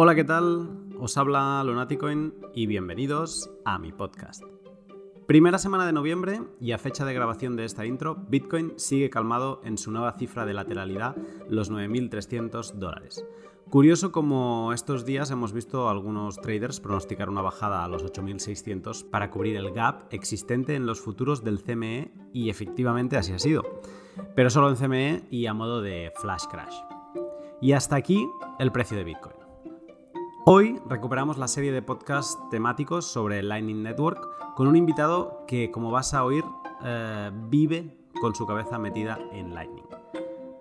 Hola, ¿qué tal? Os habla Lunaticoin y bienvenidos a mi podcast. Primera semana de noviembre y a fecha de grabación de esta intro, Bitcoin sigue calmado en su nueva cifra de lateralidad, los 9.300 dólares. Curioso como estos días hemos visto algunos traders pronosticar una bajada a los 8.600 para cubrir el gap existente en los futuros del CME y efectivamente así ha sido, pero solo en CME y a modo de flash crash. Y hasta aquí el precio de Bitcoin. Hoy recuperamos la serie de podcasts temáticos sobre Lightning Network con un invitado que, como vas a oír, eh, vive con su cabeza metida en Lightning.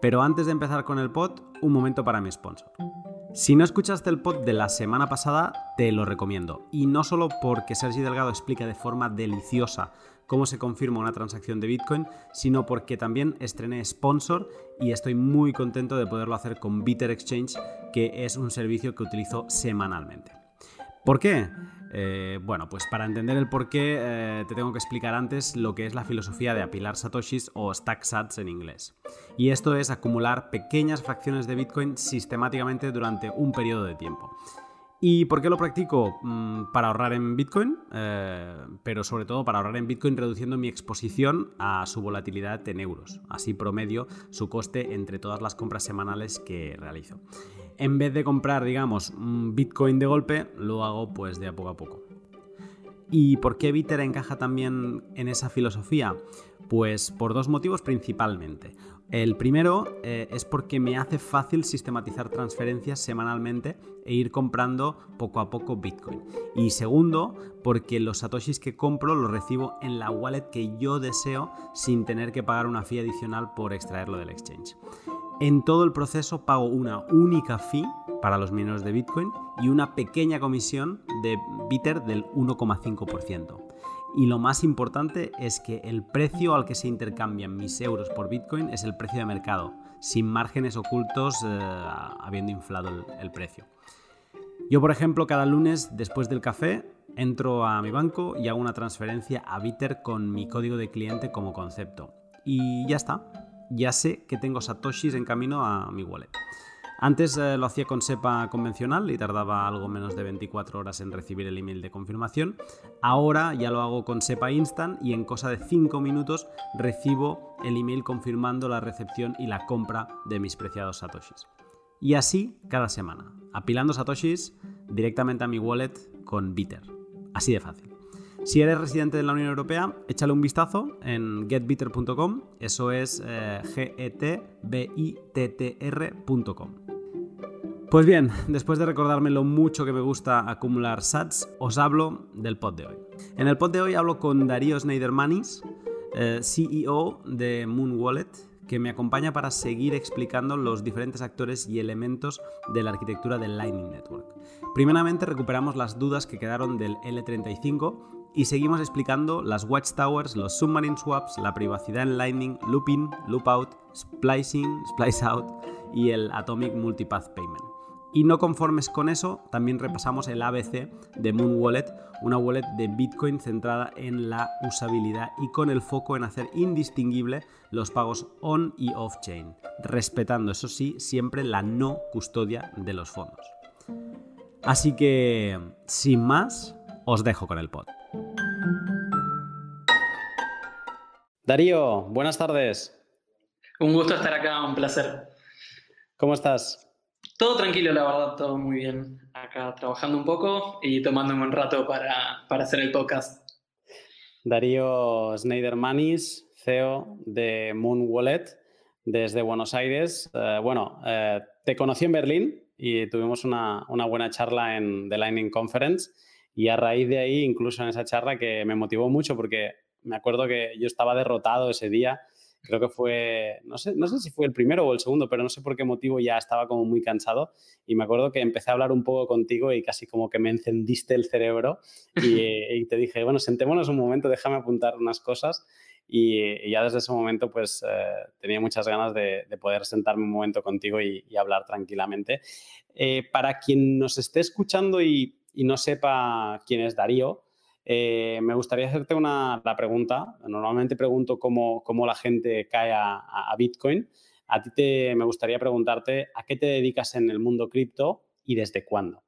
Pero antes de empezar con el pod, un momento para mi sponsor. Si no escuchaste el pod de la semana pasada, te lo recomiendo. Y no solo porque Sergi Delgado explica de forma deliciosa cómo se confirma una transacción de Bitcoin, sino porque también estrené sponsor y estoy muy contento de poderlo hacer con Bitter Exchange, que es un servicio que utilizo semanalmente. ¿Por qué? Eh, bueno, pues para entender el por qué eh, te tengo que explicar antes lo que es la filosofía de apilar satoshis o stack sats en inglés. Y esto es acumular pequeñas fracciones de Bitcoin sistemáticamente durante un periodo de tiempo. ¿Y por qué lo practico? Mm, para ahorrar en Bitcoin, eh, pero sobre todo para ahorrar en Bitcoin reduciendo mi exposición a su volatilidad en euros. Así promedio su coste entre todas las compras semanales que realizo. En vez de comprar, digamos, Bitcoin de golpe, lo hago pues de a poco a poco. ¿Y por qué Bitter encaja también en esa filosofía? Pues por dos motivos principalmente. El primero eh, es porque me hace fácil sistematizar transferencias semanalmente e ir comprando poco a poco Bitcoin. Y segundo, porque los satoshis que compro los recibo en la wallet que yo deseo sin tener que pagar una fee adicional por extraerlo del exchange. En todo el proceso pago una única fee para los mineros de Bitcoin y una pequeña comisión de Bitter del 1,5%. Y lo más importante es que el precio al que se intercambian mis euros por Bitcoin es el precio de mercado, sin márgenes ocultos eh, habiendo inflado el, el precio. Yo, por ejemplo, cada lunes después del café entro a mi banco y hago una transferencia a Bitter con mi código de cliente como concepto. Y ya está, ya sé que tengo satoshis en camino a mi wallet. Antes eh, lo hacía con SEPA convencional y tardaba algo menos de 24 horas en recibir el email de confirmación. Ahora ya lo hago con SEPA Instant y en cosa de 5 minutos recibo el email confirmando la recepción y la compra de mis preciados satoshis. Y así cada semana, apilando satoshis directamente a mi wallet con Bitter. Así de fácil. Si eres residente de la Unión Europea, échale un vistazo en getbitter.com, eso es eh, g e t b i t t r.com. Pues bien, después de recordarme lo mucho que me gusta acumular sats, os hablo del pod de hoy. En el pod de hoy hablo con Darío Schneidermanis, eh, CEO de Moon Wallet, que me acompaña para seguir explicando los diferentes actores y elementos de la arquitectura del Lightning Network. Primeramente recuperamos las dudas que quedaron del L35 y seguimos explicando las watchtowers, los submarine swaps, la privacidad en Lightning, looping, loopout, splicing, splice out y el atomic multipath payment. Y no conformes con eso, también repasamos el ABC de Moon Wallet, una wallet de Bitcoin centrada en la usabilidad y con el foco en hacer indistinguible los pagos on y off chain, respetando, eso sí, siempre la no custodia de los fondos. Así que, sin más, os dejo con el pod. Darío, buenas tardes. Un gusto estar acá, un placer. ¿Cómo estás? Todo tranquilo, la verdad, todo muy bien. Acá trabajando un poco y tomándome un rato para, hacer el podcast. Darío Schneidermanis, CEO de Moon Wallet desde Buenos Aires. Eh, bueno, eh, te conocí en Berlín y tuvimos una, una, buena charla en The Lightning Conference y a raíz de ahí, incluso en esa charla que me motivó mucho porque me acuerdo que yo estaba derrotado ese día. Creo que fue, no sé, no sé si fue el primero o el segundo, pero no sé por qué motivo ya estaba como muy cansado. Y me acuerdo que empecé a hablar un poco contigo y casi como que me encendiste el cerebro y, te dije, bueno, sentémonos un momento, déjame apuntar unas cosas. Y, ya desde ese momento pues eh, tenía muchas ganas de, poder sentarme un momento contigo y, hablar tranquilamente. Eh, para quien nos esté escuchando y, y no sepa quién es Darío, eh, me gustaría hacerte una, la pregunta. Normalmente pregunto cómo, cómo la gente cae a, Bitcoin. A ti te, me gustaría preguntarte a qué te dedicas en el mundo cripto y desde cuándo.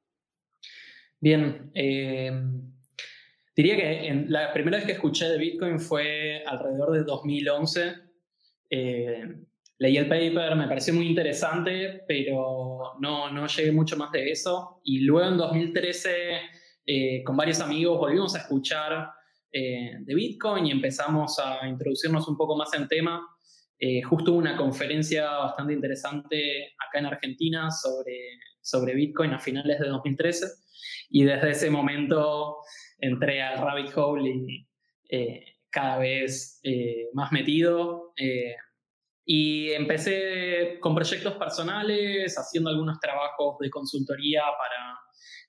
Bien, eh, diría que la primera vez que escuché de Bitcoin fue alrededor de 2011. Eh, leí el paper, me pareció muy interesante, pero no, no llegué mucho más de eso. Y luego en 2013, eh, con varios amigos, volvimos a escuchar de Bitcoin y empezamos a introducirnos un poco más en tema. justo una conferencia bastante interesante acá en Argentina sobre, sobre Bitcoin a finales de 2013 y desde ese momento entré al rabbit hole y eh, cada vez eh, más metido. Eh, y empecé con proyectos personales, haciendo algunos trabajos de consultoría para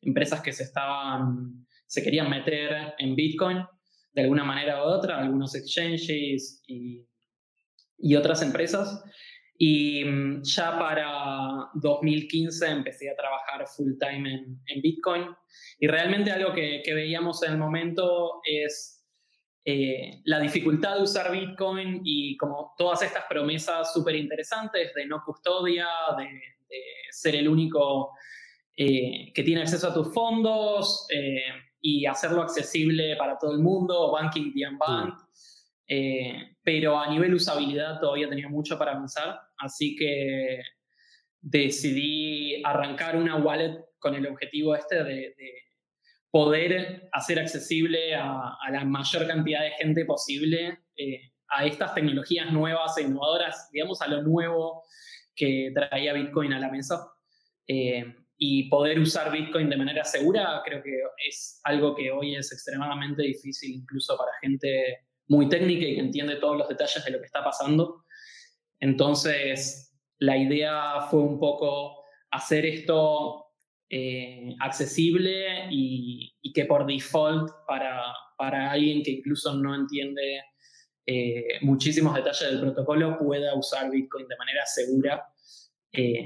empresas que se estaban, se querían meter en Bitcoin de alguna manera u otra, algunos exchanges y, y otras empresas. Y mm, ya para 2015 empecé a trabajar full time en, Bitcoin. Y realmente algo que, veíamos en el momento es eh, la dificultad de usar Bitcoin y como todas estas promesas súper interesantes de no custodia, de, ser el único eh, que tiene acceso a tus fondos eh, y hacerlo accesible para todo el mundo, banking the unbanked. Eh, pero a nivel usabilidad todavía tenía mucho para avanzar, así que decidí arrancar una wallet con el objetivo este de, poder hacer accesible a, la mayor cantidad de gente posible eh, a estas tecnologías nuevas e innovadoras, digamos, a lo nuevo que traía Bitcoin a la mesa. Eh, y poder usar Bitcoin de manera segura creo que es algo que hoy es extremadamente difícil incluso para gente muy técnica y que entiende todos los detalles de lo que está pasando. Entonces, la idea fue un poco hacer esto eh, accesible y, que por default para, para, alguien que incluso no entiende eh, muchísimos detalles del protocolo pueda usar Bitcoin de manera segura. Eh,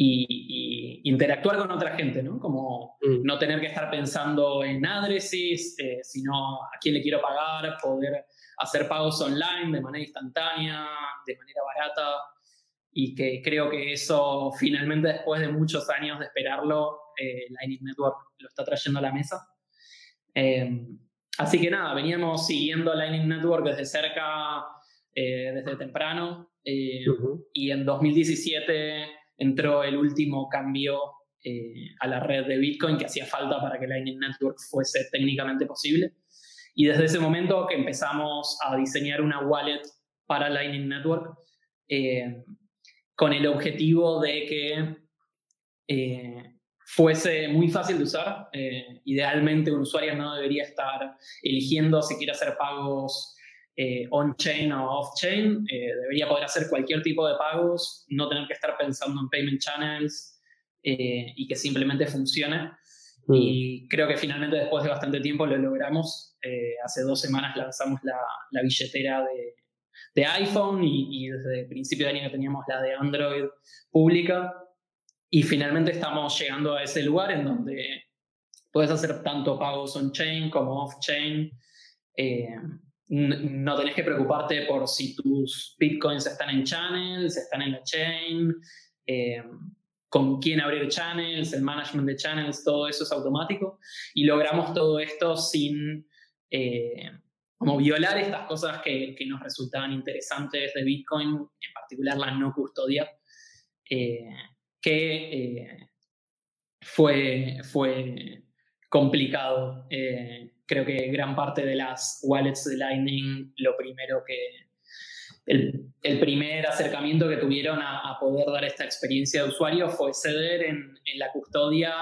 y, interactuar con otra gente, ¿no? Como mm. no tener que estar pensando en adreses, eh, sino a quién le quiero pagar, poder hacer pagos online de manera instantánea, de manera barata, y que creo que eso finalmente después de muchos años de esperarlo, eh, Lightning Network lo está trayendo a la mesa. Em, así que nada, veníamos siguiendo Lightning Network desde cerca, eh, desde temprano, y en 2017 entró el último cambio eh, a la red de Bitcoin que hacía falta para que Lightning Network fuese técnicamente posible. Y desde ese momento que empezamos a diseñar una wallet para Lightning Network eh, con el objetivo de que eh, fuese muy fácil de usar. idealmente un usuario no debería estar eligiendo si quiere hacer pagos eh, on-chain o off-chain, eh, debería poder hacer cualquier tipo de pagos, no tener que estar pensando en payment channels eh, y que simplemente funcione. Mm. Y creo que finalmente después de bastante tiempo lo logramos. hace dos semanas lanzamos la, la billetera de, de iPhone y, y, desde el principio de año teníamos la de Android pública. Y finalmente estamos llegando a ese lugar en donde puedes hacer tanto pagos on-chain como off-chain no tenés que preocuparte por si tus bitcoins están en channels, están en la chain, eh, con quién abrir channels, el management de channels, todo eso es automático. Y logramos todo esto sin eh, como violar estas cosas que, nos resultaban interesantes de Bitcoin, en particular la no custodia, eh, que fue, fue complicado creo que gran parte de las wallets de Lightning, lo primero que, el, el primer acercamiento que tuvieron a, poder dar esta experiencia de usuario fue ceder en, en la custodia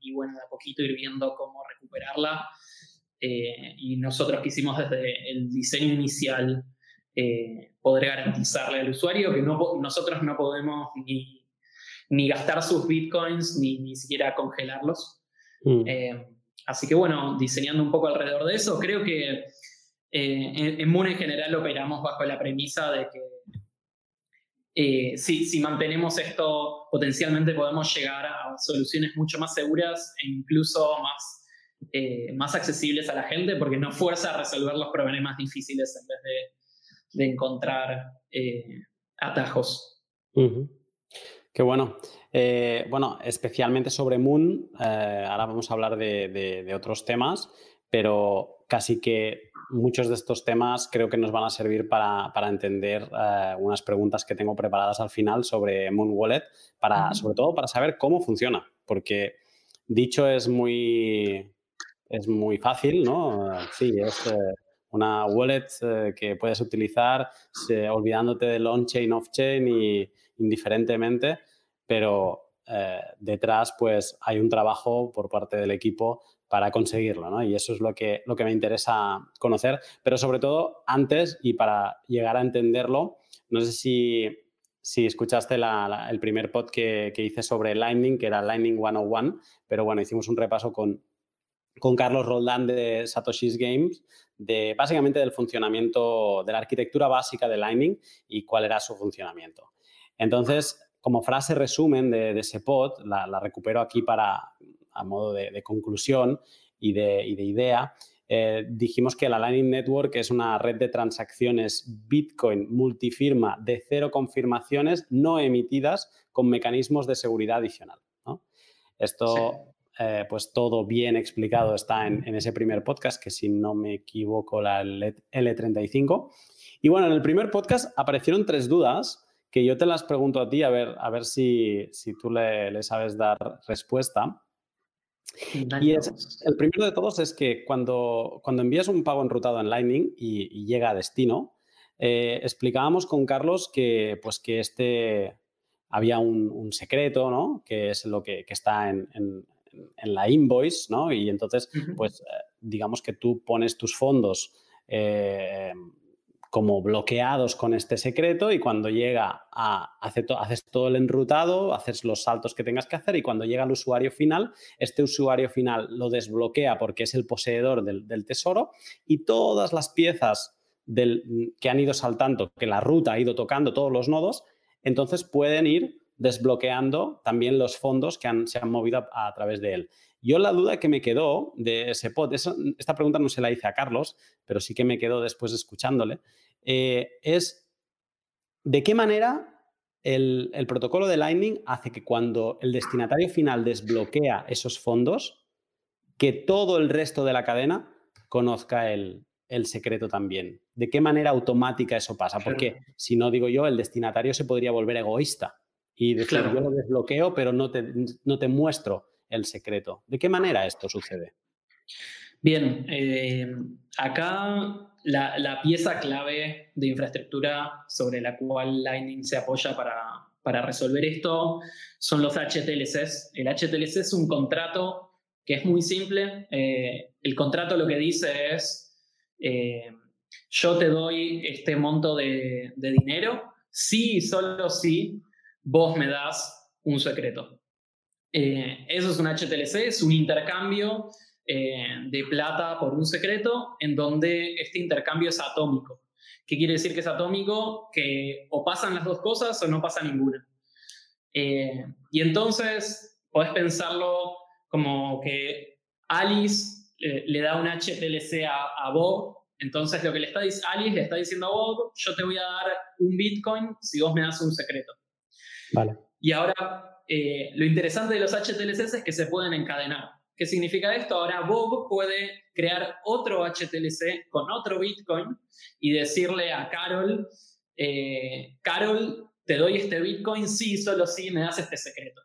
y, bueno, de a poquito ir viendo cómo recuperarla. Eh, y nosotros quisimos desde el diseño inicial eh, poder garantizarle al usuario que no, nosotros no podemos ni, ni gastar sus bitcoins ni, ni siquiera congelarlos. Mm. Eh, Así que bueno, diseñando un poco alrededor de eso, creo que eh, en, en, Moon en general operamos bajo la premisa de que eh, si, mantenemos esto, potencialmente podemos llegar a soluciones mucho más seguras e incluso más, eh, más accesibles a la gente, porque nos fuerza a resolver los problemas difíciles en vez de, encontrar atajos. Qué bueno. Eh, bueno, especialmente sobre Moon, eh, ahora vamos a hablar de, otros temas, pero casi que muchos de estos temas creo que nos van a servir para, entender eh, unas preguntas que tengo preparadas al final sobre Moon Wallet, para, sobre todo para saber cómo funciona, porque dicho es muy, es muy fácil, ¿no? Sí, es una wallet que puedes utilizar olvidándote del on-chain, off-chain y indiferentemente, pero eh, detrás pues hay un trabajo por parte del equipo para conseguirlo, ¿no? Y eso es lo que, lo que me interesa conocer, pero sobre todo antes y para llegar a entenderlo, no sé si, si escuchaste el primer pod que, que, hice sobre Lightning, que era Lightning 101, pero bueno, hicimos un repaso con, con Carlos Roldán de Satoshi's Games, de básicamente del funcionamiento, de la arquitectura básica de Lightning y cuál era su funcionamiento. Entonces, como frase resumen de, ese pod, la, recupero aquí para, a modo de, conclusión y de, idea, eh, dijimos que la Lightning Network es una red de transacciones Bitcoin multifirma de cero confirmaciones no emitidas con mecanismos de seguridad adicional. Esto, eh, pues todo bien explicado está en, en, ese primer podcast, que si no me equivoco, la L35. Y bueno, en el primer podcast aparecieron tres dudas que yo te las pregunto a ti, a ver, a ver si, tú le, sabes dar respuesta. Y el primero de todos es que cuando, cuando envías un pago enrutado en Lightning y, llega a destino, eh, explicábamos con Carlos que, pues, que este había un, secreto, ¿no? Que es lo que, está en, la invoice, ¿no? Y entonces, pues, eh, digamos que tú pones tus fondos eh, como bloqueados con este secreto y cuando llega a, haces todo el enrutado, haces los saltos que tengas que hacer y cuando llega al usuario final, este usuario final lo desbloquea porque es el poseedor del, tesoro y todas las piezas del, que han ido saltando, que la ruta ha ido tocando todos los nodos, entonces pueden ir desbloqueando también los fondos que se han movido a, través de él. Yo la duda que me quedó de ese pod, esta pregunta no se la hice a Carlos, pero sí que me quedó después escuchándole, eh, es de qué manera el, protocolo de Lightning hace que cuando el destinatario final desbloquea esos fondos, que todo el resto de la cadena conozca el, secreto también. ¿De qué manera automática eso pasa? Porque si no digo yo, el destinatario se podría volver egoísta y decir, yo lo desbloqueo, pero no te, no te muestro el secreto. ¿De qué manera esto sucede? Bien, eh, acá la, pieza clave de infraestructura sobre la cual Lightning se apoya para, resolver esto son los HTLCs. El HTLC es un contrato que es muy simple. Eh, el contrato lo que dice es, eh, yo te doy este monto de, dinero si y solo si vos me das un secreto. Eh, eso es un HTLC, es un intercambio eh, de plata por un secreto, en donde este intercambio es atómico. ¿Qué quiere decir que es atómico? Que o pasan las dos cosas o no pasa ninguna. Eh, y entonces podés pensarlo como que Alice le da un HTLC a, Bob, entonces lo que le está diciendo Alice le está diciendo a Bob, yo te voy a dar un Bitcoin si vos me das un secreto. Vale. Y ahora, lo interesante de los HTLCs es que se pueden encadenar. ¿Qué significa esto? Ahora Bob puede crear otro HTLC con otro Bitcoin y decirle a Carol, eh, Carol, te doy este Bitcoin sí, solo si me das este secreto.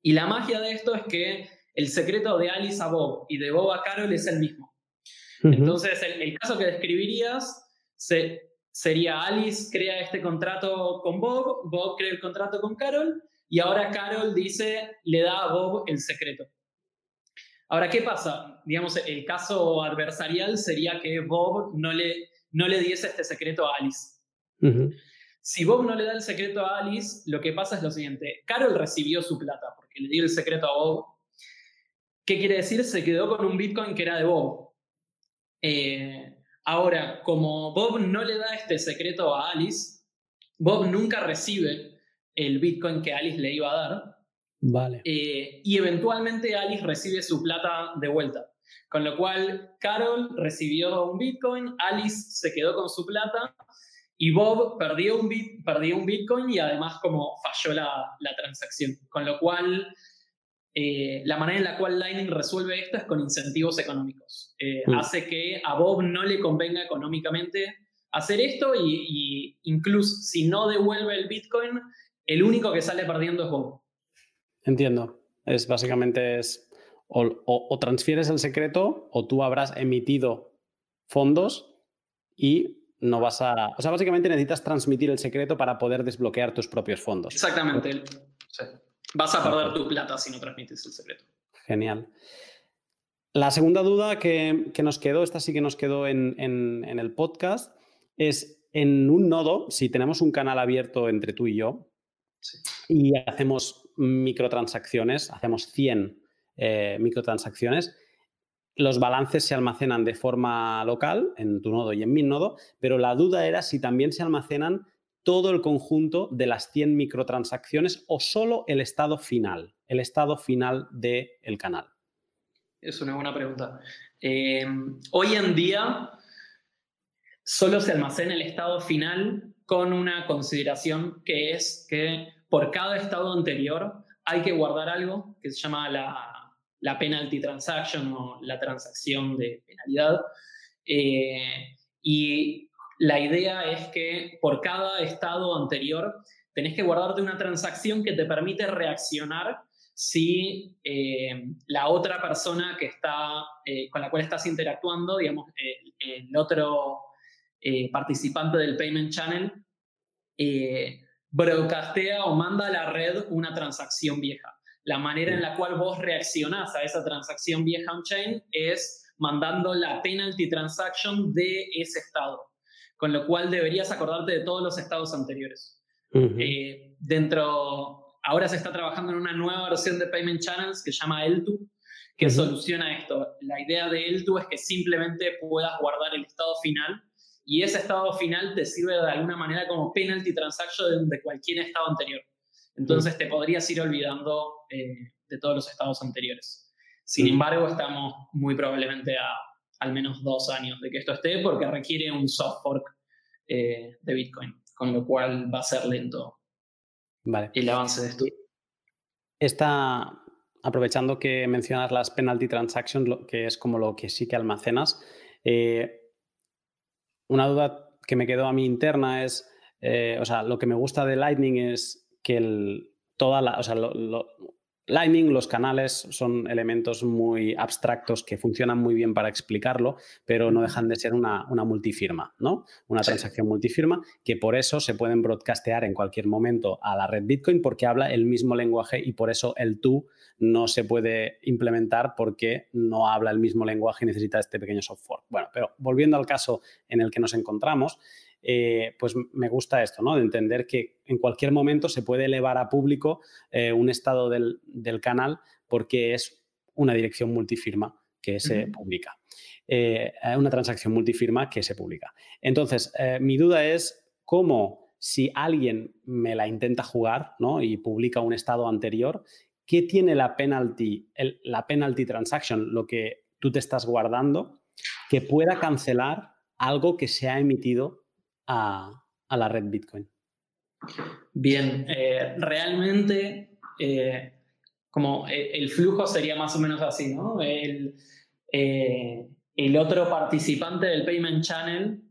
Y la magia de esto es que el secreto de Alice a Bob y de Bob a Carol es el mismo. Entonces, el, caso que describirías sería Alice crea este contrato con Bob, Bob crea el contrato con Carol y ahora Carol dice, le da a Bob el secreto. Ahora, ¿qué pasa? Digamos, el caso adversarial sería que Bob no le, no le diese este secreto a Alice. Si Bob no le da el secreto a Alice, lo que pasa es lo siguiente. Carol recibió su plata porque le dio el secreto a Bob. ¿Qué quiere decir? Se quedó con un Bitcoin que era de Bob. Eh, ahora, como Bob no le da este secreto a Alice, Bob nunca recibe el Bitcoin que Alice le iba a dar, Vale. Eh, y eventualmente Alice recibe su plata de vuelta. Con lo cual, Carol recibió un Bitcoin, Alice se quedó con su plata y Bob perdió un, bit, perdió un Bitcoin y además como falló la, la transacción. Con lo cual, eh, la manera en la cual Lightning resuelve esto es con incentivos económicos. Eh, mm. Hace que a Bob no le convenga económicamente hacer esto y, y, incluso si no devuelve el Bitcoin, el único que sale perdiendo es Bob. Entiendo. Es básicamente es o, transfieres el secreto o tú habrás emitido fondos y no vas a... O sea, básicamente necesitas transmitir el secreto para poder desbloquear tus propios fondos. Exactamente. Vas a perder tu plata si no transmites el secreto. Genial. La segunda duda que, nos quedó, esta sí que nos quedó en, el podcast, es en un nodo, si tenemos un canal abierto entre tú y yo y hacemos microtransacciones, hacemos 100 eh, microtransacciones, los balances se almacenan de forma local en tu nodo y en mi nodo, pero la duda era si también se almacenan todo el conjunto de las 100 microtransacciones o solo el estado final, el estado final del el canal. Es una buena pregunta. Eh, hoy en día solo se almacena el estado final con una consideración que es que por cada estado anterior hay que guardar algo que se llama la, la penalty transaction o la transacción de penalidad. Eh, y la idea es que por cada estado anterior tenés que guardarte una transacción que te permite reaccionar si eh, la otra persona que está, eh, con la cual estás interactuando, digamos, el otro participante del payment channel, broadcastea o manda a la red una transacción vieja. La manera en la cual vos reaccionás a esa transacción vieja on-chain es mandando la penalty transaction de ese estado, con lo cual deberías acordarte de todos los estados anteriores. Eh, dentro, ahora se está trabajando en una nueva versión de Payment Channels que se llama L2, que soluciona esto. La idea de L2 es que simplemente puedas guardar el estado final y ese estado final te sirve de alguna manera como penalty transaction de, cualquier estado anterior. Entonces te podrías ir olvidando eh, de todos los estados anteriores. Sin embargo, estamos muy probablemente a al menos dos años de que esto esté porque requiere un soft fork eh, de Bitcoin, con lo cual va a ser lento vale. el avance de esto. Está aprovechando que mencionas las penalty transactions, que es como lo que sí que almacenas. Eh, una duda que me quedó a mí interna es, eh, o sea, lo que me gusta de Lightning es que el, toda la, o sea, Lightning, los canales son elementos muy abstractos que funcionan muy bien para explicarlo, pero no dejan de ser una, multifirma, ¿no? Una transacción multifirma que por eso se pueden broadcastear en cualquier momento a la red Bitcoin porque habla el mismo lenguaje y por eso el tú no se puede implementar porque no habla el mismo lenguaje y necesita este pequeño software. Bueno, pero volviendo al caso en el que nos encontramos, eh, pues me gusta esto, ¿no? De entender que en cualquier momento se puede elevar a público eh, un estado del, canal porque es una dirección multifirma que se publica. Eh, una transacción multifirma que se publica. Entonces, mi duda es cómo si alguien me la intenta jugar ¿no? y publica un estado anterior, ¿qué tiene la penalty, la penalty transaction, lo que tú te estás guardando, que pueda cancelar algo que se ha emitido a, la red Bitcoin? Bien, eh, realmente eh, como eh, el flujo sería más o menos así, ¿no? El, el otro participante del payment channel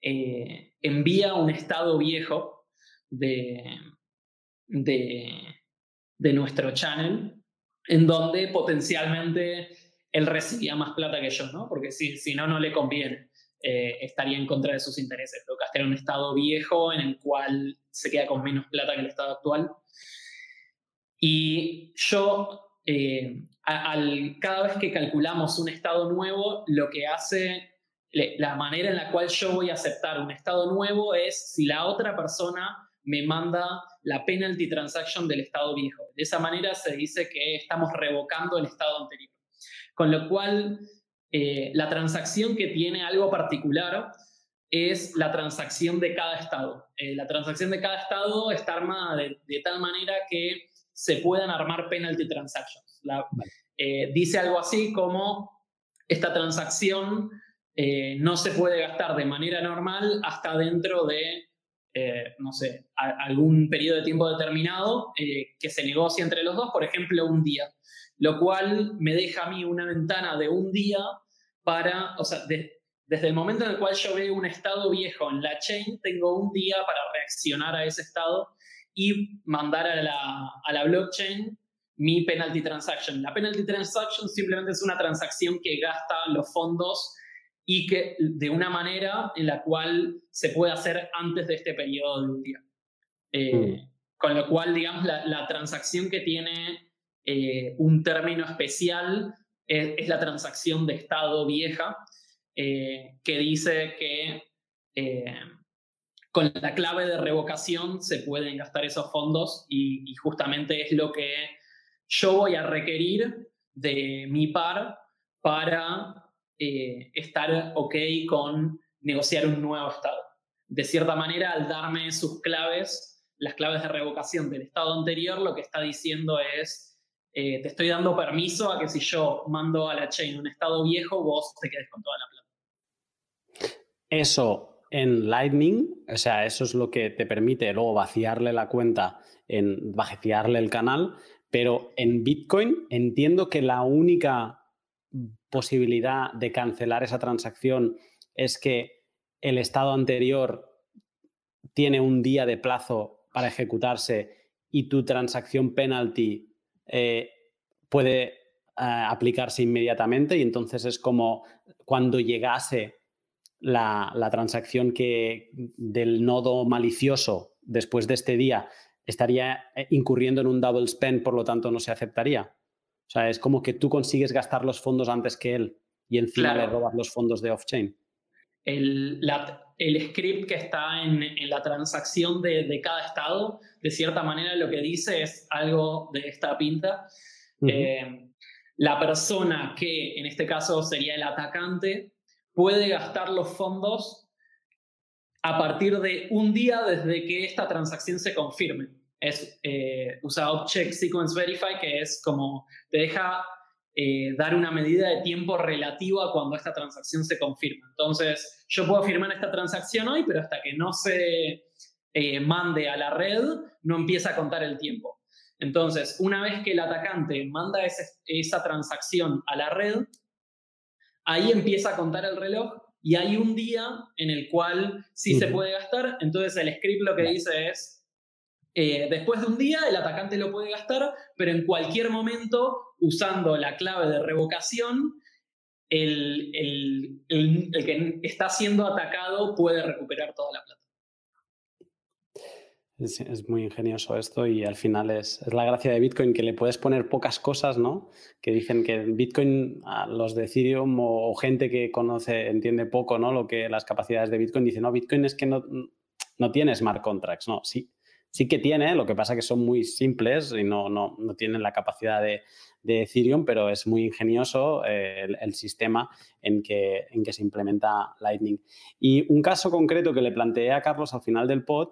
envía un estado viejo de, de, de nuestro channel en donde potencialmente él recibía más plata que yo, ¿no? Porque si, si no, no le conviene. Eh, estaría en contra de sus intereses. Lo en un estado viejo en el cual se queda con menos plata que el estado actual. Y yo, eh, al, cada vez que calculamos un estado nuevo, lo que hace, la manera en la cual yo voy a aceptar un estado nuevo es si la otra persona me manda la penalty transaction del estado viejo. De esa manera se dice que estamos revocando el estado anterior. Con lo cual, eh, la transacción que tiene algo particular es la transacción de cada estado. Eh, la transacción de cada estado está armada de, tal manera que se puedan armar penalty transactions. Eh, dice algo así como esta transacción no se puede gastar de manera normal hasta dentro de no sé, algún periodo de tiempo determinado que se negocie entre los dos, por ejemplo, un día, lo cual me deja a mí una ventana de un día para, o sea, desde el momento en el cual yo veo un estado viejo en la chain, tengo un día para reaccionar a ese estado y mandar a la, a la blockchain mi penalty transaction. La penalty transaction simplemente es una transacción que gasta los fondos y que de una manera en la cual se puede hacer antes de este periodo de un día. Eh, mm. Con lo cual, digamos, la, transacción que tiene eh, un término especial es, la transacción de estado vieja, eh, que dice que con la clave de revocación se pueden gastar esos fondos y, justamente es lo que yo voy a requerir de mi par para eh, estar ok con negociar un nuevo estado. De cierta manera, al darme sus claves, las claves de revocación del estado anterior, lo que está diciendo es, eh, te estoy dando permiso a que si yo mando a la chain un estado viejo, vos te quedes con toda la plata. Eso en Lightning, o sea, eso es lo que te permite luego vaciarle la cuenta, en vaciarle el canal, pero en Bitcoin entiendo que la única posibilidad de cancelar esa transacción es que el estado anterior tiene un día de plazo para ejecutarse y tu transacción penalty eh, puede eh, aplicarse inmediatamente y entonces es como cuando llegase la, transacción que del nodo malicioso después de este día estaría eh, incurriendo en un double spend, por lo tanto no se aceptaría. O sea, es como que tú consigues gastar los fondos antes que él y encima le robas los fondos de off-chain. El, el, script que está en, la transacción de, cada estado, de cierta manera lo que dice es algo de esta pinta. Eh, la persona que en este caso sería el atacante puede gastar los fondos a partir de un día desde que esta transacción se confirme. Es, eh, usa Object Sequence Verify, que es como te deja eh, dar una medida de tiempo relativa a cuando esta transacción se confirma. Entonces, yo puedo firmar esta transacción hoy, pero hasta que no se eh, mande a la red, no empieza a contar el tiempo. Entonces, una vez que el atacante manda esa transacción a la red, ahí empieza a contar el reloj y hay un día en el cual sí se puede gastar, entonces el script lo que dice es, eh, después de un día el atacante lo puede gastar, pero en cualquier momento, usando la clave de revocación, el, el que está siendo atacado puede recuperar toda la plata. Es, muy ingenioso esto y al final es, la gracia de Bitcoin que le puedes poner pocas cosas, ¿no? Que dicen que Bitcoin, a los de Ethereum o, gente que conoce, entiende poco, ¿no? Lo que las capacidades de Bitcoin, dicen, no, Bitcoin es que no, no tiene smart contracts, ¿no? Sí, sí que tiene, lo que pasa que son muy simples y no, no, no tienen la capacidad de, de, Ethereum, pero es muy ingenioso eh, el, el, sistema en que, en que se implementa Lightning. Y un caso concreto que le planteé a Carlos al final del pod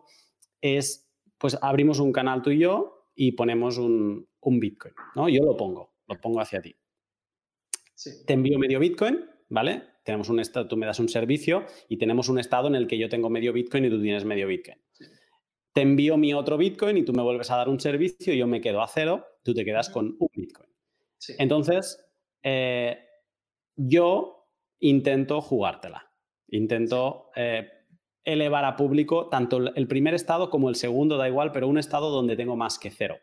es, pues abrimos un canal tú y yo y ponemos un, Bitcoin, ¿no? Yo lo pongo, lo pongo hacia ti. Te envío medio Bitcoin, ¿vale? Tenemos un estado, tú me das un servicio y tenemos un estado en el que yo tengo medio Bitcoin y tú tienes medio Bitcoin. Te envío mi otro Bitcoin y tú me vuelves a dar un servicio, y yo me quedo a cero, tú te quedas con un Bitcoin. Entonces, eh, yo intento jugártela. Intento eh, elevar a público tanto el primer estado como el segundo, da igual, pero un estado donde tengo más que cero.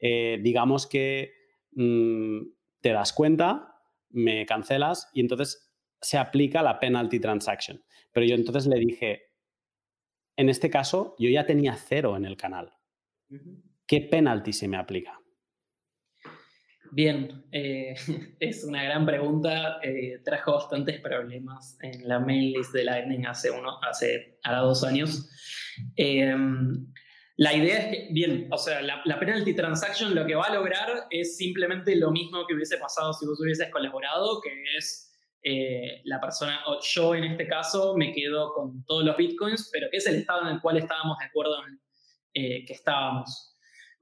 Eh, digamos que mm, te das cuenta, me cancelas y entonces se aplica la penalty transaction. Pero yo entonces le dije, en este caso, yo ya tenía cero en el canal. ¿Qué penalty se me aplica? Bien, eh, es una gran pregunta. Eh, trajo bastantes problemas en la mail list de Lightning hace, uno, hace ahora dos años. Em, la idea es que, bien, o sea, la, penalty transaction lo que va a lograr es simplemente lo mismo que hubiese pasado si vos hubieses colaborado, que es eh, la persona, o yo en este caso, me quedo con todos los bitcoins, pero que es el estado en el cual estábamos de acuerdo en, que estábamos.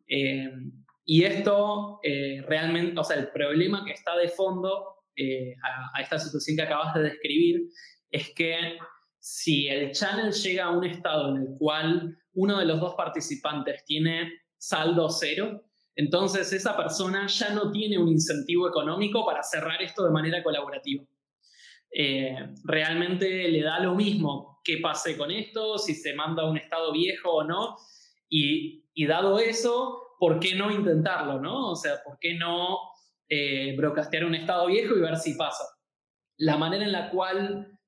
Em, y esto eh, realmente, o sea, el problema que está de fondo eh, a, esta situación que acabas de describir es que si el channel llega a un estado en el cual uno de los dos participantes tiene saldo cero, entonces esa persona ya no tiene un incentivo económico para cerrar esto de manera colaborativa. Eh, realmente le da lo mismo qué pase con esto, si se manda a un estado viejo o no, y, dado eso, ¿por qué no intentarlo, no? O sea, ¿por qué no eh, broadcastear un estado viejo y ver si pasa? La manera en la cual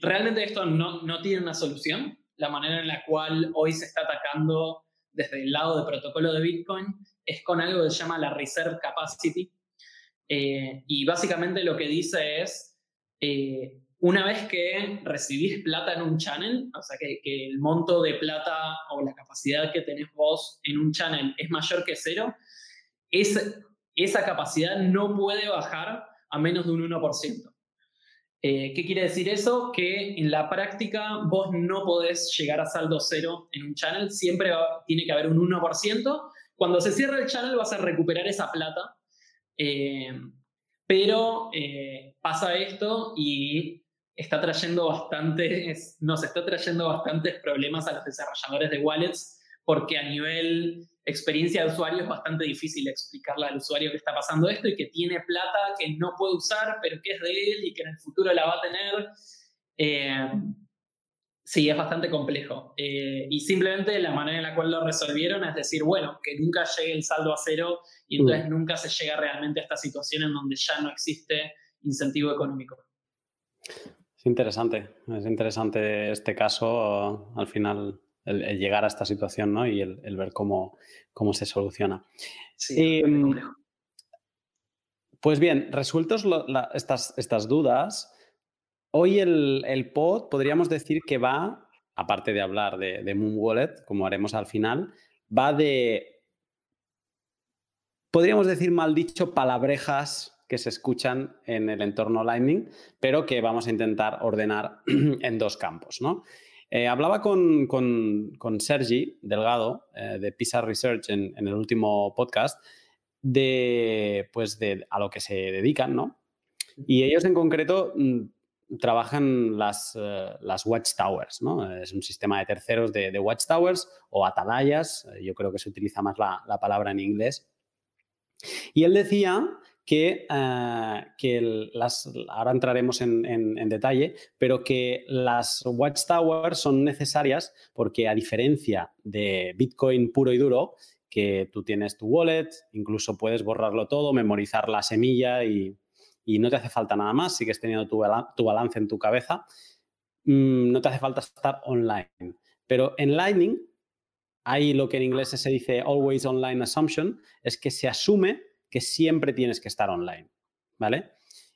realmente esto no, no tiene una solución. La manera en la cual hoy se está atacando desde el lado de protocolo de Bitcoin es con algo que se llama la Reserve Capacity. Eh, y básicamente lo que dice es, eh, una vez que recibís plata en un channel, o sea que, que, el monto de plata o la capacidad que tenés vos en un channel es mayor que cero, es, esa capacidad no puede bajar a menos de un 1%. Eh, ¿Qué quiere decir eso? Que en la práctica vos no podés llegar a saldo cero en un channel, siempre tiene que haber un 1%. Cuando se cierra el channel vas a recuperar esa plata, eh, pero eh, pasa esto y está trayendo bastantes, nos está trayendo bastantes problemas a los desarrolladores de wallets porque a nivel experiencia de usuario es bastante difícil explicarle al usuario que está pasando esto y que tiene plata que no puede usar, pero que es de él y que en el futuro la va a tener. Eh, sí, es bastante complejo. Eh, y simplemente la manera en la cual lo resolvieron es decir, bueno, que nunca llegue el saldo a cero y entonces mm. nunca se llega realmente a esta situación en donde ya no existe incentivo económico. Es interesante, es interesante este caso. Al final el, llegar a esta situación ¿no? y el, ver cómo, cómo, se soluciona. Em, pues bien, resueltos estas, estas, dudas, hoy el, el, pod podríamos decir que va, aparte de hablar de, de Moon Wallet, como haremos al final, va de, podríamos decir mal dicho, palabrejas que se escuchan en el entorno Lightning, pero que vamos a intentar ordenar en dos campos. ¿no? Eh, hablaba con, con, Sergi Delgado eh, de PISA Research en, el último podcast de, pues de a lo que se dedican, ¿no? Y ellos en concreto mm, trabajan las, uh, las watchtowers, ¿no? Es un sistema de terceros de, de watchtowers o atalayas, yo creo que se utiliza más la, la palabra en inglés. Y él decía que, que las, ahora entraremos en, detalle, pero que las watchtowers son necesarias porque a diferencia de Bitcoin puro y duro, que tú tienes tu wallet, incluso puedes borrarlo todo, memorizar la semilla y, no te hace falta nada más, sigues teniendo tu, tu balance en tu cabeza, mm, no te hace falta estar online. Pero en Lightning hay lo que en inglés se dice always online assumption, es que se asume que siempre tienes que estar online, ¿vale?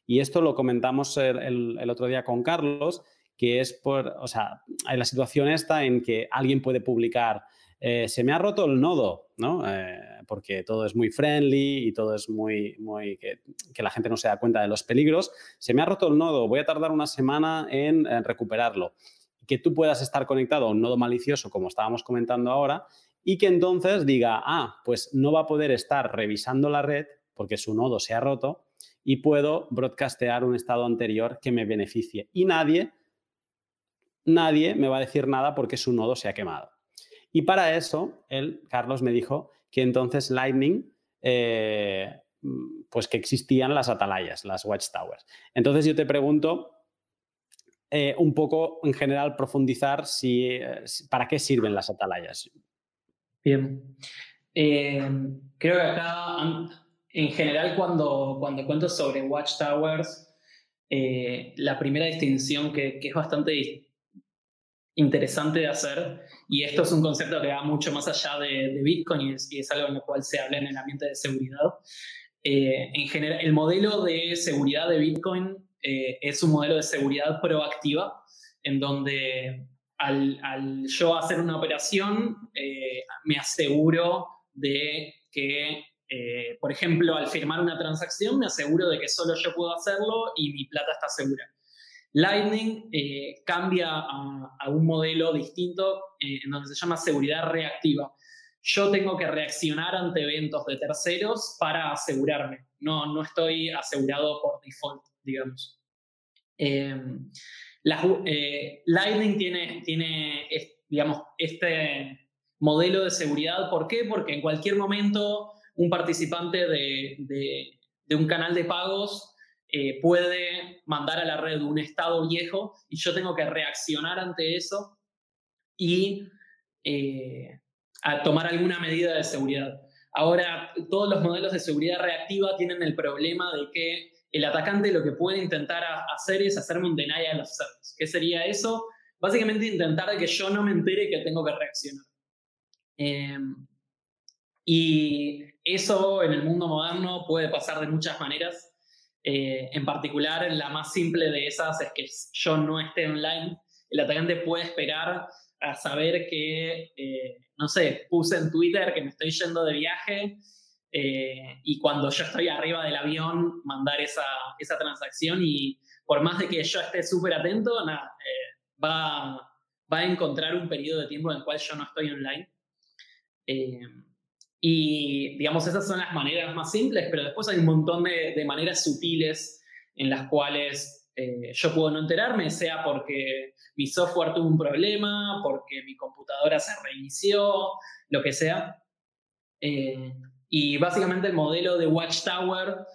Y esto lo comentamos el, otro día con Carlos, que es por, o sea, hay la situación esta en que alguien puede publicar, eh, se me ha roto el nodo, ¿no? Eh, porque todo es muy friendly y todo es muy, muy, que, la gente no se da cuenta de los peligros. Se me ha roto el nodo, voy a tardar una semana en, en recuperarlo. Que tú puedas estar conectado a un nodo malicioso, como estábamos comentando ahora, y que entonces diga, ah, pues no va a poder estar revisando la red porque su nodo se ha roto y puedo broadcastear un estado anterior que me beneficie. Y nadie, nadie me va a decir nada porque su nodo se ha quemado. Y para eso, él, Carlos, me dijo que entonces Lightning, eh, pues que existían las atalayas, las watchtowers. Entonces yo te pregunto, eh, un poco en general profundizar si, eh, para qué sirven las atalayas. Bien. Eh, creo que acá, en general, cuando, cuando cuento sobre Watchtowers, eh, la primera distinción que, es bastante interesante de hacer, y esto es un concepto que va mucho más allá de, Bitcoin y es, algo en lo cual se habla en el ambiente de seguridad. Eh, en general, el modelo de seguridad de Bitcoin es un modelo de seguridad proactiva, en donde al, yo hacer una operación, eh, me aseguro de que, eh, por ejemplo, al firmar una transacción, me aseguro de que solo yo puedo hacerlo y mi plata está segura. Lightning eh, cambia a, un modelo distinto en donde se llama seguridad reactiva. Yo tengo que reaccionar ante eventos de terceros para asegurarme. No, no estoy asegurado por default, digamos. Lightning tiene, tiene, digamos, este modelo de seguridad. ¿Por qué? Porque en cualquier momento un participante de, un canal de pagos eh, puede mandar a la red un estado viejo y yo tengo que reaccionar ante eso y eh, tomar alguna medida de seguridad. Ahora, todos los modelos de seguridad reactiva tienen el problema de que el atacante lo que puede intentar hacer es hacerme un denial of service. ¿Qué sería eso? Básicamente intentar que yo no me entere que tengo que reaccionar. Em, y eso en el mundo moderno puede pasar de muchas maneras. Eh, en particular, la más simple de esas es que yo no esté online. El atacante puede esperar a saber que, eh, no sé, puse en Twitter que me estoy yendo de viaje eh, y cuando yo estoy arriba del avión mandar esa, esa transacción y por más de que yo esté súper atento, nada, va, va a encontrar un periodo de tiempo en el cual yo no estoy online. Eh, y digamos, esas son las maneras más simples, pero después hay un montón de, maneras sutiles en las cuales eh, yo puedo no enterarme, sea porque mi software tuvo un problema, porque mi computadora se reinició, lo que sea. Eh, y básicamente el modelo de Watchtower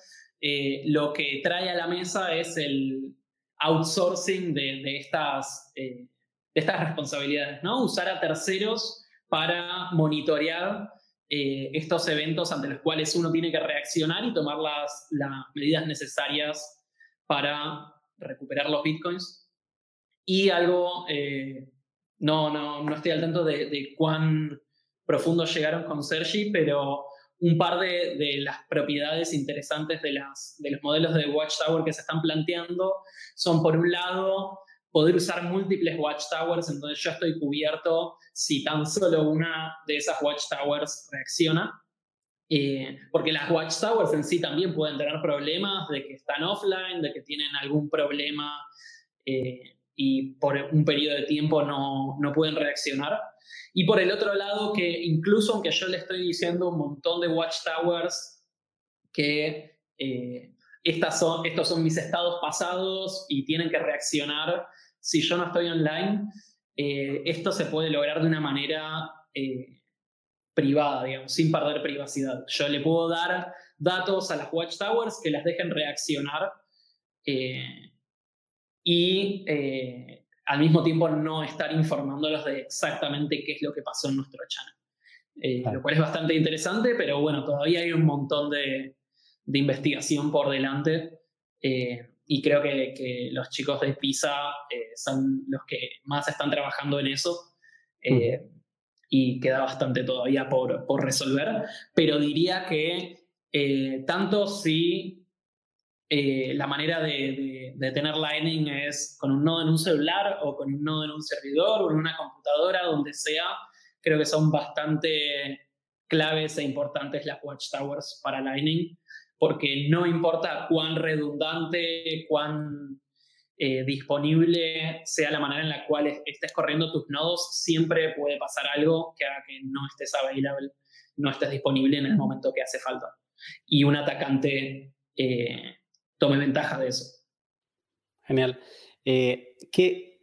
lo que trae a la mesa es el outsourcing de, de estas, de estas responsabilidades, ¿no? Usar a terceros para monitorear eh, estos eventos ante los cuales uno tiene que reaccionar y tomar las, medidas necesarias para recuperar los bitcoins. Y algo, eh, no, no, no, estoy al tanto de, cuán profundo llegaron con Sergi, pero un par de, las propiedades interesantes de, los modelos de Watchtower que se están planteando son, por un lado, poder usar múltiples watchtowers en donde yo estoy cubierto si tan solo una de esas watchtowers reacciona. Eh, porque las watchtowers en sí también pueden tener problemas de que están offline, de que tienen algún problema eh, y por un periodo de tiempo no, no, pueden reaccionar. Y por el otro lado, que incluso aunque yo le estoy diciendo un montón de watchtowers que eh, estas son, estos son mis estados pasados y tienen que reaccionar si yo no estoy online, eh, esto se puede lograr de una manera eh, privada, digamos, sin perder privacidad. Yo le puedo dar datos a las watchtowers que las dejen reaccionar eh, y al mismo tiempo no estar informándolos de exactamente qué es lo que pasó en nuestro channel. Lo cual es bastante interesante, pero bueno, todavía hay un montón de, de investigación por delante y creo que, los chicos de PISA eh, son los que más están trabajando en eso. Eh, y queda bastante todavía por, por resolver, pero diría que eh, tanto si la manera de, de, tener Lightning es con un nodo en un celular o con un nodo en un servidor o en una computadora, donde sea, creo que son bastante claves e importantes las watchtowers para Lightning porque no importa cuán redundante, cuán eh, disponible sea la manera en la cual estés corriendo tus nodos, siempre puede pasar algo que haga que no estés available, no estés disponible en el momento que hace falta. Y un atacante eh, tome ventaja de eso. Genial. Eh,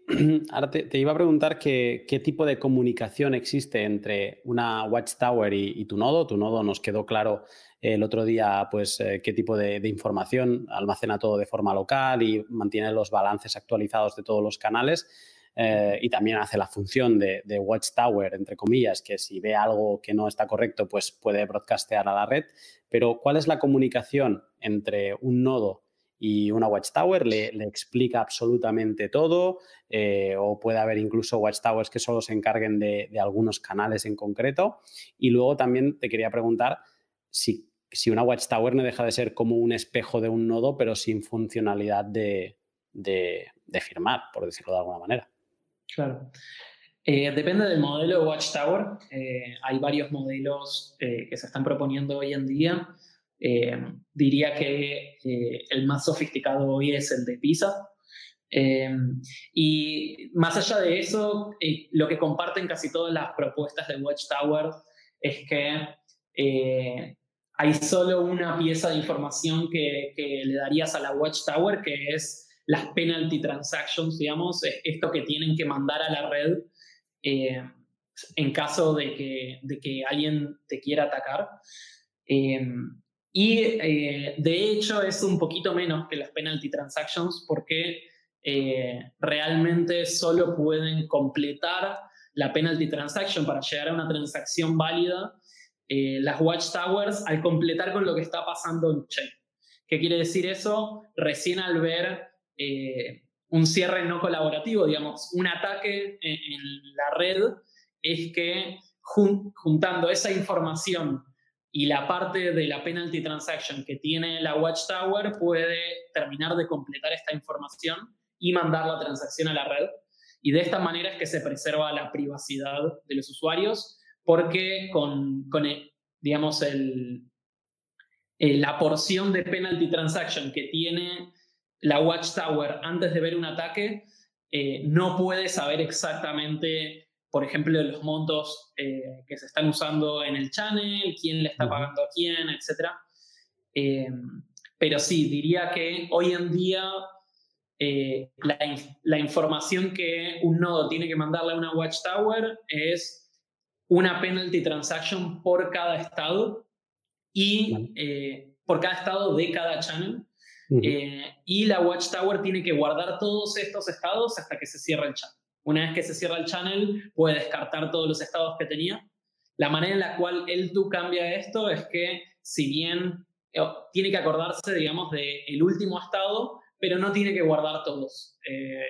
ahora te, iba a preguntar qué tipo de comunicación existe entre una Watchtower y, tu nodo. Tu nodo nos quedó claro el otro día, pues, eh, qué tipo de, información almacena todo de forma local y mantiene los balances actualizados de todos los canales. Eh, y también hace la función de, watchtower, entre comillas, que si ve algo que no está correcto, pues puede broadcastear a la red. Pero, ¿cuál es la comunicación entre un nodo y una watchtower? ¿Le, explica absolutamente todo? Eh, ¿O puede haber incluso watchtowers que solo se encarguen de, de algunos canales en concreto? Y luego también te quería preguntar si si una Watchtower no deja de ser como un espejo de un nodo, pero sin funcionalidad de, firmar, por decirlo de alguna manera. Claro. Eh, depende del modelo de Watchtower. Eh, hay varios modelos que se están proponiendo hoy en día. Diría que el más sofisticado hoy es el de PISA. y más allá de eso, lo que comparten casi todas las propuestas de Watchtower es que hay solo una pieza de información que, le darías a la Watchtower, que es las penalty transactions, digamos, esto que tienen que mandar a la red eh, en caso de que, de que, alguien te quiera atacar. Eh, y eh, de hecho es un poquito menos que las penalty transactions porque realmente solo pueden completar la penalty transaction para llegar a una transacción válida las watchtowers al completar con lo que está pasando en chain. ¿Qué quiere decir eso? Recién al ver eh, un cierre no colaborativo, digamos, un ataque en, la red, es que juntando esa información y la parte de la penalty transaction que tiene la Watchtower puede terminar de completar esta información y mandar la transacción a la red. Y de esta manera es que se preserva la privacidad de los usuarios, porque con, con digamos, el, la porción de penalty transaction que tiene la Watchtower antes de ver un ataque, eh, no puede saber exactamente, por ejemplo, los montos eh, que se están usando en el channel, quién le está pagando a quién, etc. Eh, pero sí, diría que hoy en día la, la, información que un nodo tiene que mandarle a una Watchtower es una penalty transaction por cada estado y por cada estado de cada channel eh, y la Watchtower tiene que guardar todos estos estados hasta que se cierre el channel. Una vez que se cierra el channel, puede descartar todos los estados que tenía. La manera en la cual el tú cambia esto es que, si bien eh, tiene que acordarse, digamos, del último estado, pero no tiene que guardar todos. Eh,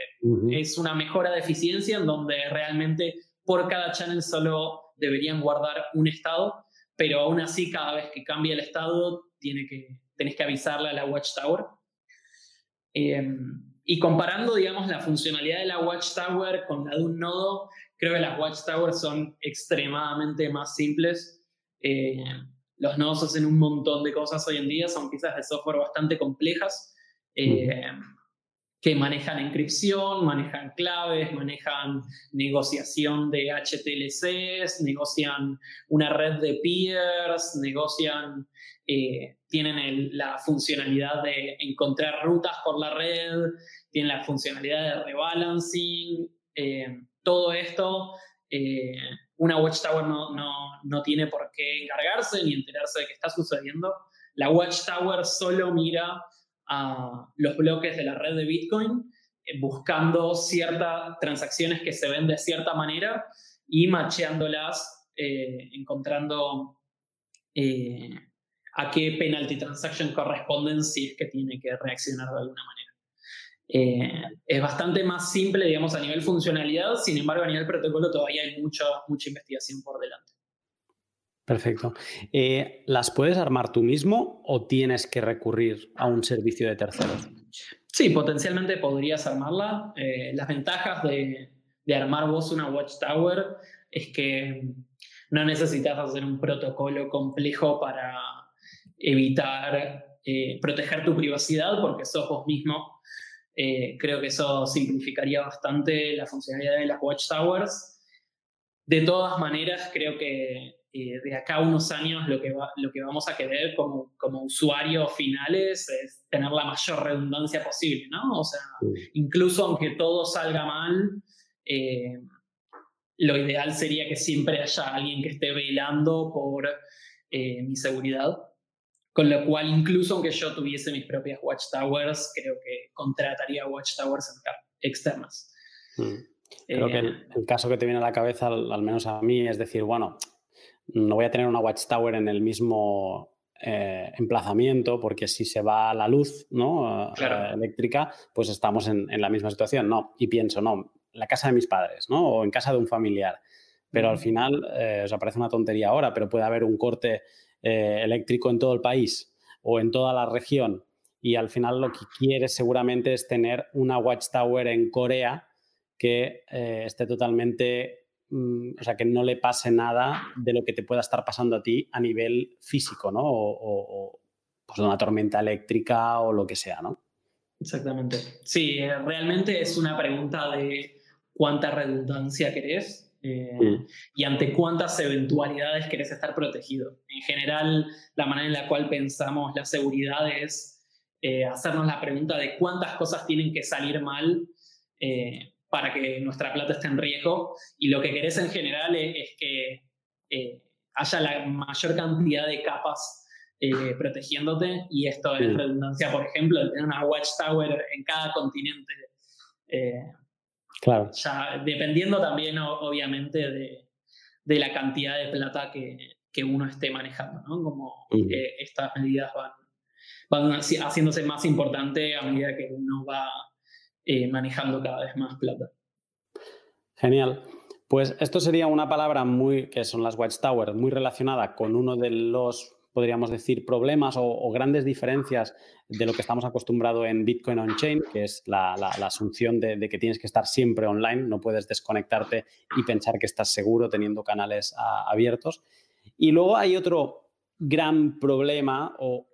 es una mejora de eficiencia en donde realmente por cada channel solo deberían guardar un estado, pero aún así cada vez que cambia el estado tiene que, tenés que avisarle a la Watchtower. Em, y comparando, digamos, la funcionalidad de la Watchtower con la de un nodo, creo que las Watchtowers son extremadamente más simples. Eh, los nodos hacen un montón de cosas hoy en día, son piezas de software bastante complejas eh, que manejan encripción, manejan claves, manejan negociación de HTLCs, negocian una red de peers, negocian eh, tienen la funcionalidad de encontrar rutas por la red, tienen la funcionalidad de rebalancing, eh, todo esto. Eh, una Watchtower no, no, no, tiene por qué encargarse ni enterarse de qué está sucediendo. La Watchtower solo mira a los bloques de la red de Bitcoin buscando ciertas transacciones que se ven de cierta manera y macheándolas, encontrando a qué penalty transaction corresponden si es que tiene que reaccionar de alguna manera. Eh, es bastante más simple, digamos, a nivel funcionalidad, sin embargo, a nivel protocolo todavía hay mucha, mucha investigación por delante. Perfecto. Eh, ¿Las puedes armar tú mismo o tienes que recurrir a un servicio de terceros? Sí, potencialmente podrías armarla. Eh, las ventajas de, de armar vos una Watchtower es que no necesitas hacer un protocolo complejo para evitar, proteger tu privacidad porque sos vos mismo. Eh, creo que eso simplificaría bastante la funcionalidad de las Watchtowers. De todas maneras, creo que eh, de acá a unos años lo que, lo que vamos a querer como, como usuarios finales es tener la mayor redundancia posible, ¿no? O sea, incluso aunque todo salga mal, lo ideal sería que siempre haya alguien que esté velando por mi seguridad. Con lo cual, incluso aunque yo tuviese mis propias watchtowers, creo que contrataría watchtowers externas. Mm. Creo que el, eh, caso que te viene a la cabeza, al, menos a mí, es decir, bueno, no voy a tener una watchtower en el mismo eh, emplazamiento, porque si se va la luz ¿no? Eh, eléctrica, pues estamos en, la misma situación. No, y pienso, no, la casa de mis padres, ¿no? O en casa de un familiar. Pero al final, os parece una tontería ahora, pero puede haber un corte eh, eléctrico en todo el país o en toda la región y al final lo que quieres seguramente es tener una watchtower en Corea que eh, esté totalmente, mm, o sea, que no le pase nada de lo que te pueda estar pasando a ti a nivel físico, ¿no? O, pues una tormenta eléctrica o lo que sea, ¿no? Exactamente. Sí, eh, realmente es una pregunta de cuánta redundancia querés eh, mm. y ante cuántas eventualidades querés estar protegido. En general, la manera en la cual pensamos la seguridad es eh, hacernos la pregunta de cuántas cosas tienen que salir mal eh, para que nuestra plata esté en riesgo. Y lo que querés en general es, que eh, haya la mayor cantidad de capas protegiéndote. Y esto es redundancia, por ejemplo, de tener una watchtower en cada continente. Claro. Ya, dependiendo también, obviamente, de, de, la cantidad de plata que, que uno esté manejando, ¿no? Como estas medidas van van haciéndose más importante a medida que uno va eh, manejando cada vez más plata. Genial. Pues esto sería una palabra muy, que son las Watchtower, muy relacionada con uno de los, podríamos decir, problemas o, grandes diferencias de lo que estamos acostumbrados en Bitcoin on-chain, que es la, asunción de, que tienes que estar siempre online, no puedes desconectarte y pensar que estás seguro teniendo canales abiertos. Y luego hay otro gran problema o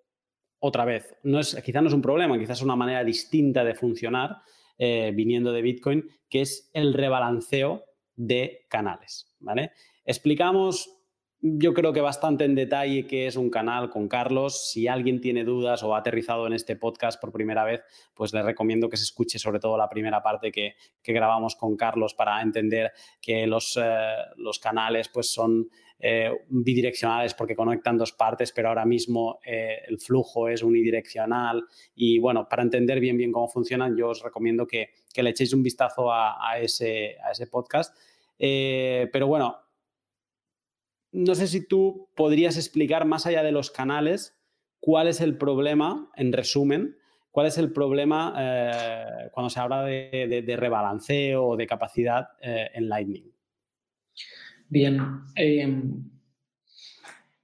otra vez, no es, quizás no es un problema, quizás es una manera distinta de funcionar eh, viniendo de Bitcoin, que es el rebalanceo de canales. ¿vale? Explicamos, yo creo que bastante en detalle qué es un canal con Carlos. Si alguien tiene dudas o ha aterrizado en este podcast por primera vez, pues le recomiendo que se escuche sobre todo la primera parte que, grabamos con Carlos para entender que los, eh, los canales pues son eh, bidireccionales porque conectan dos partes, pero ahora mismo eh, el flujo es unidireccional. Y bueno, para entender bien, bien cómo funcionan, yo os recomiendo que, le echéis un vistazo a, ese, a ese, podcast. Pero bueno, no sé si tú podrías explicar más allá de los canales cuál es el problema, en resumen, cuál es el problema cuando se habla de, rebalanceo o de capacidad en Lightning. Bien. Em,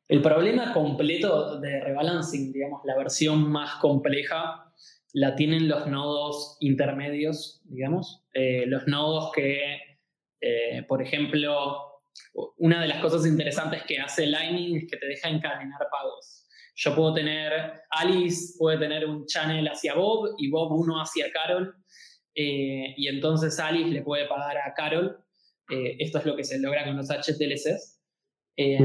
el problema completo de rebalancing, digamos, la versión más compleja, la tienen los nodos intermedios, digamos. Eh, los nodos que, eh, por ejemplo, una de las cosas interesantes que hace Lightning es que te deja encadenar pagos. Yo puedo tener, Alice puede tener un channel hacia Bob y Bob uno hacia Carol. Eh, y entonces Alice le puede pagar a Carol eh, esto es lo que se logra con los HTLCs. Eh,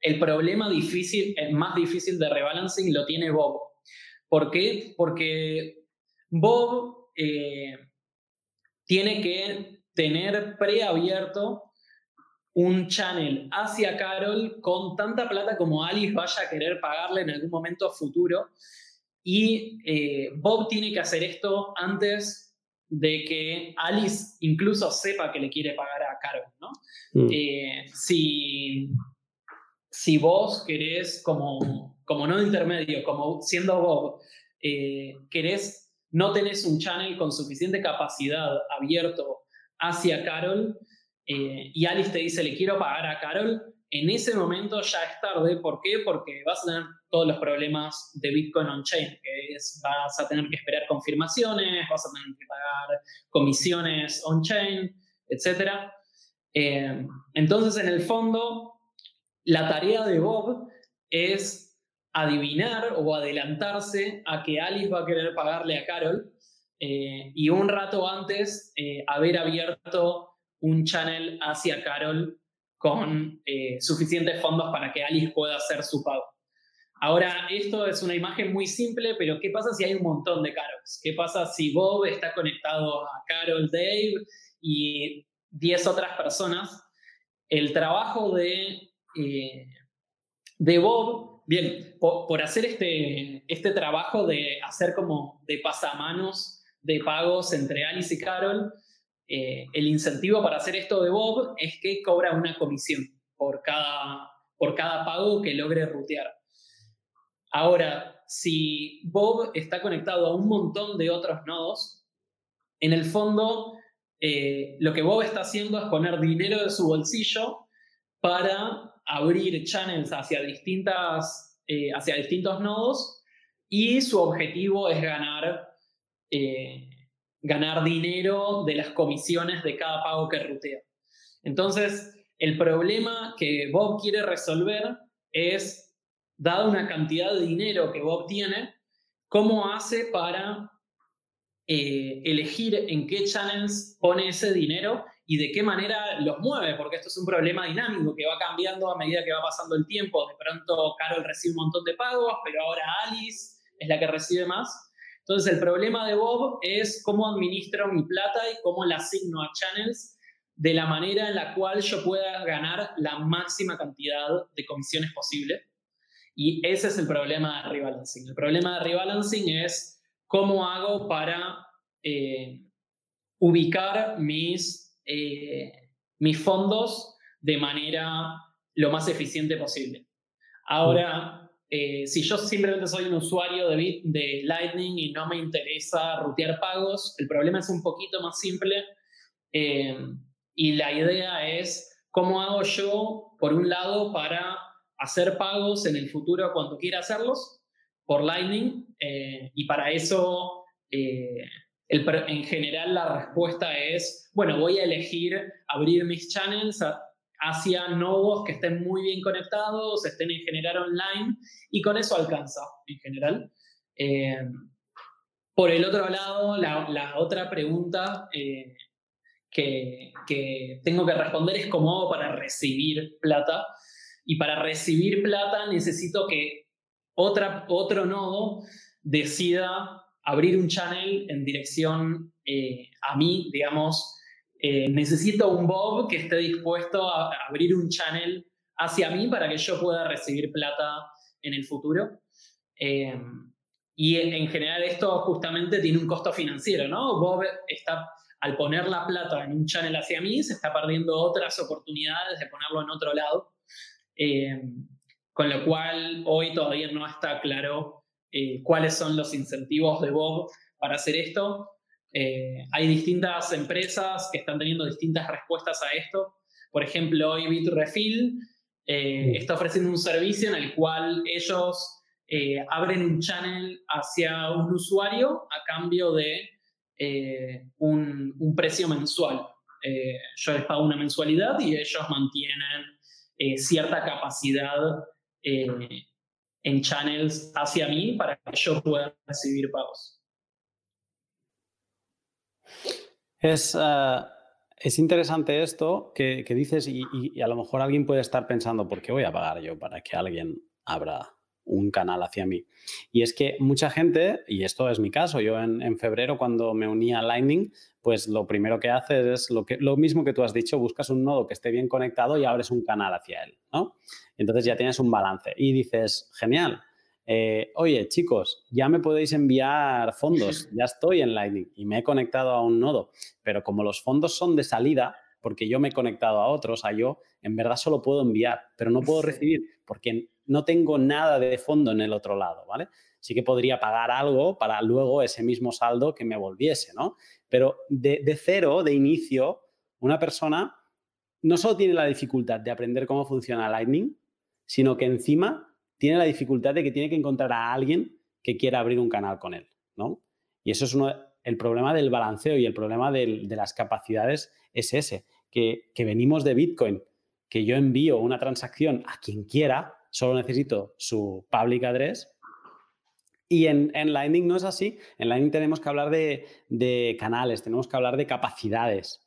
el problema difícil, el más difícil de rebalancing lo tiene Bob. ¿Por qué? Porque Bob eh, tiene que tener preabierto un channel hacia Carol con tanta plata como Alice vaya a querer pagarle en algún momento futuro. Y Bob tiene que hacer esto antes de que Alice incluso sepa que le quiere pagar a Carol, ¿no? Mm. Eh, si, si vos querés, como, como no intermedio, como siendo Bob, eh, querés, no tenés un channel con suficiente capacidad abierto hacia Carol eh, y Alice te dice le quiero pagar a Carol, en ese momento ya es tarde. ¿Por qué? Porque vas a tener todos los problemas de Bitcoin on-chain, que es, vas a tener que esperar confirmaciones, vas a tener que pagar comisiones on-chain, etc. Eh, entonces, en el fondo, la tarea de Bob es adivinar o adelantarse a que Alice va a querer pagarle a Carol eh, y un rato antes haber abierto un channel hacia Carol con eh, suficientes fondos para que Alice pueda hacer su pago. Ahora, esto es una imagen muy simple, pero ¿qué pasa si hay un montón de Carols? ¿Qué pasa si Bob está conectado a Carol, Dave y 10 otras personas? El trabajo de, eh, de Bob, bien, por, hacer este, este trabajo de hacer como de pasamanos de pagos entre Alice y Carol, eh, el incentivo para hacer esto de Bob es que cobra una comisión por cada, por cada pago que logre rutear. Ahora, si Bob está conectado a un montón de otros nodos, en el fondo eh, lo que Bob está haciendo es poner dinero de su bolsillo para abrir channels hacia, distintas, eh, hacia distintos nodos y su objetivo es ganar ganar dinero de las comisiones de cada pago que rutea. Entonces, el problema que Bob quiere resolver es, dada una cantidad de dinero que Bob tiene, cómo hace para eh, elegir en qué channels pone ese dinero y de qué manera los mueve, porque esto es un problema dinámico que va cambiando a medida que va pasando el tiempo. De pronto Carol recibe un montón de pagos, pero ahora Alice es la que recibe más. Entonces, el problema de Bob es cómo administro mi plata y cómo la asigno a channels de la manera en la cual yo pueda ganar la máxima cantidad de comisiones posible. Y ese es el problema de rebalancing. El problema de rebalancing es cómo hago para eh, ubicar mis, eh, mis fondos de manera lo más eficiente posible. Ahora, eh, si yo simplemente soy un usuario de, de Lightning y no me interesa rutear pagos, el problema es un poquito más simple. y la idea es cómo hago yo, por un lado, para hacer pagos en el futuro cuando quiera hacerlos por Lightning eh, y para eso eh, en general la respuesta es, bueno, voy a elegir abrir mis channels hacia nodos que estén muy bien conectados, estén en general online y con eso alcanza en general. Eh, por el otro lado, la, otra pregunta que, que, tengo que responder es cómo hago para recibir plata. Y para recibir plata necesito que otra, otro nodo decida abrir un channel en dirección eh, a mí, digamos, eh, necesito un Bob que esté dispuesto a abrir un channel hacia mí para que yo pueda recibir plata en el futuro. Eh, y en general esto justamente tiene un costo financiero, ¿no? Bob está, al poner la plata en un channel hacia mí, se está perdiendo otras oportunidades de ponerlo en otro lado. Eh, con lo cual hoy todavía no está claro eh, cuáles son los incentivos de Bob para hacer esto. Eh, hay distintas empresas que están teniendo distintas respuestas a esto. Por ejemplo, hoy Bitrefill está ofreciendo un servicio en el cual ellos abren un channel hacia un usuario a cambio de un, un, precio mensual. yo les pago una mensualidad y ellos mantienen eh, cierta capacidad eh, en channels hacia mí para que yo pueda recibir pagos. Es, eh, es interesante esto que, dices y, a lo mejor alguien puede estar pensando, ¿por qué voy a pagar yo para que alguien abra un canal hacia mí? Y es que mucha gente, y esto es mi caso, yo en, en febrero cuando me uní a Lightning, pues lo primero que haces es lo, que, lo mismo que tú has dicho, buscas un nodo que esté bien conectado y abres un canal hacia él, ¿no? Entonces ya tienes un balance y dices, genial, eh, oye chicos, ya me podéis enviar fondos, ya estoy en Lightning y me he conectado a un nodo, pero como los fondos son de salida, porque yo me he conectado a otros, a yo, en verdad solo puedo enviar, pero no puedo recibir porque no tengo nada de fondo en el otro lado, ¿vale? Sí que podría pagar algo para luego ese mismo saldo que me volviese, ¿no? Pero de, cero, de inicio, una persona no solo tiene la dificultad de aprender cómo funciona Lightning, sino que encima tiene la dificultad de que tiene que encontrar a alguien que quiera abrir un canal con él, ¿no? Y eso es uno, el problema del balanceo y el problema de las capacidades es ese, que, que venimos de Bitcoin, que yo envío una transacción a quien quiera, solo necesito su public address y en, Lightning no es así. En Lightning tenemos que hablar de, canales, tenemos que hablar de capacidades.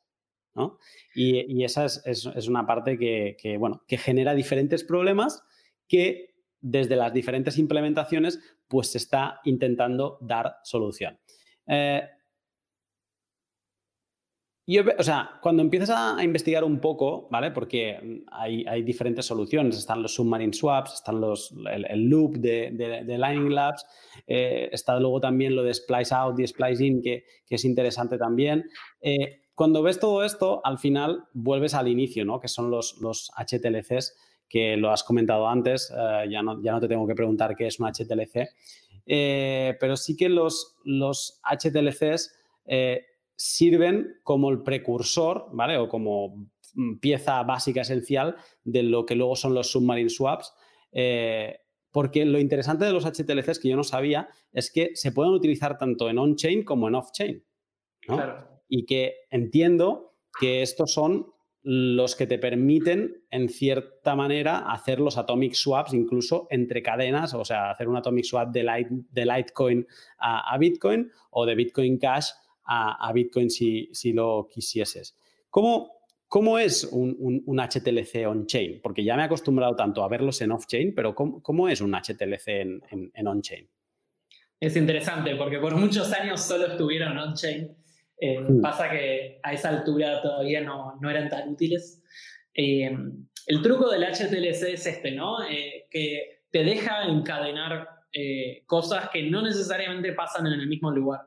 ¿no? Y, esa es, una parte que, bueno, que genera diferentes problemas que desde las diferentes implementaciones pues se está intentando dar solución. Eh, o sea, cuando empiezas a, investigar un poco, ¿vale? Porque hay, diferentes soluciones. Están los submarine swaps, están los, el, loop de, de, Lightning Labs, eh, está luego también lo de splice out y splice in, que, es interesante también. Eh, cuando ves todo esto, al final vuelves al inicio, ¿no? Que son los, los HTLCs, que lo has comentado antes, eh, ya, no, ya no te tengo que preguntar qué es un HTLC, pero sí que los, los HTLCs sirven como el precursor, ¿vale? O como mm, pieza básica esencial de lo que luego son los submarine swaps. Eh, porque lo interesante de los HTLCs que yo no sabía es que se pueden utilizar tanto en on-chain como en off-chain. Y que entiendo que estos son los que te permiten, en cierta manera, hacer los atomic swaps incluso entre cadenas, o sea, hacer un atomic swap de, de Litecoin a Bitcoin o de Bitcoin Cash a, Bitcoin si, lo quisieses. ¿Cómo, cómo es un, HTLC on-chain? Porque ya me he acostumbrado tanto a verlos en off-chain, pero ¿cómo, es un HTLC en, on-chain? es interesante porque por muchos años solo estuvieron on-chain. Eh, mm. Pasa que a esa altura todavía no, no eran tan útiles. Eh, el truco del HTLC es este, ¿no? Eh, que te deja encadenar cosas que no necesariamente pasan en el mismo lugar.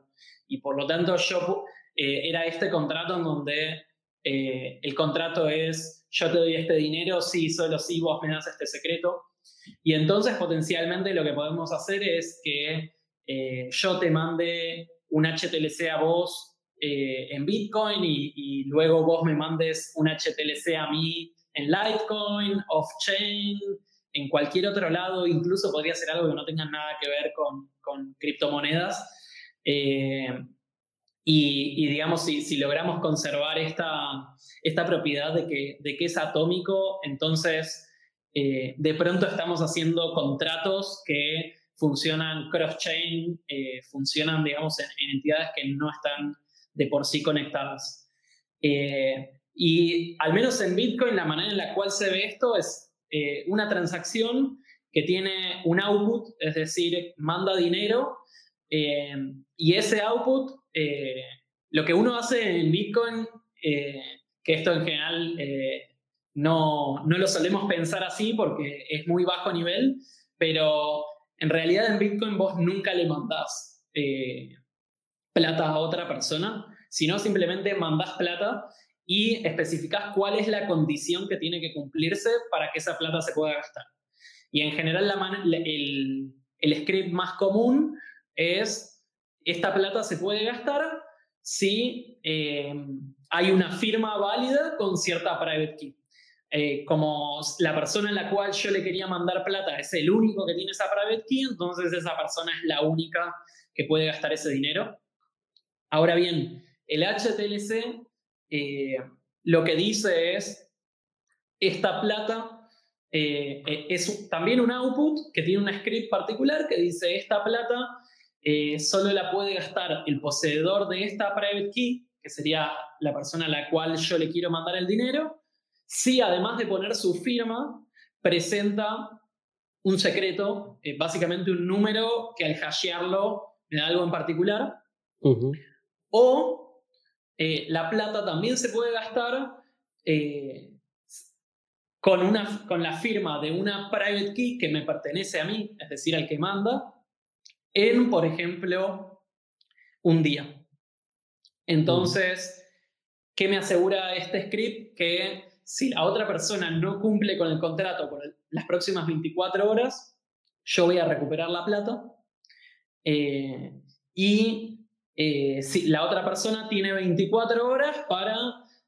Y por lo tanto, yo era este contrato en donde el contrato es: yo te doy este dinero, sí, solo si vos me das este secreto. Y entonces, potencialmente, lo que podemos hacer es que yo te mande un HTLC a vos eh, en Bitcoin y, luego vos me mandes un HTLC a mí en Litecoin, off-chain, en cualquier otro lado, incluso podría ser algo que no tenga nada que ver con, con criptomonedas. Eh, y, digamos, si, logramos conservar esta, esta propiedad de que, de que es atómico, entonces eh, de pronto estamos haciendo contratos que funcionan cross-chain, funcionan, digamos, en, entidades que no están de por sí conectadas. Eh, y al menos en Bitcoin la manera en la cual se ve esto es eh, una transacción que tiene un output, es decir, manda dinero eh, y ese output, lo que uno hace en Bitcoin, que esto en general no, no lo solemos pensar así porque es muy bajo nivel, pero en realidad en Bitcoin vos nunca le mandás plata a otra persona, sino simplemente mandás plata y especificás cuál es la condición que tiene que cumplirse para que esa plata se pueda gastar. Y en general el script más común es, esta plata se puede gastar si eh, hay una firma válida con cierta private key. Eh, como la persona en la cual yo le quería mandar plata es el único que tiene esa private key, entonces esa persona es la única que puede gastar ese dinero. Ahora bien, el HTLC eh, lo que dice es, esta plata eh, eh, es también un output que tiene un script particular que dice, esta plata solo la puede gastar el poseedor de esta private key, que sería la persona a la cual yo le quiero mandar el dinero, si además de poner su firma, presenta un secreto, básicamente un número que al hashearlo me da algo en particular. O eh, la plata también se puede gastar eh, con, una, con la firma de una private key que me pertenece a mí, es decir, al que manda, en, por ejemplo, un día. Entonces, ¿qué me asegura este script? Que si la otra persona no cumple con el contrato por las próximas 24 horas, yo voy a recuperar la plata. Eh, y eh, si la otra persona tiene 24 horas para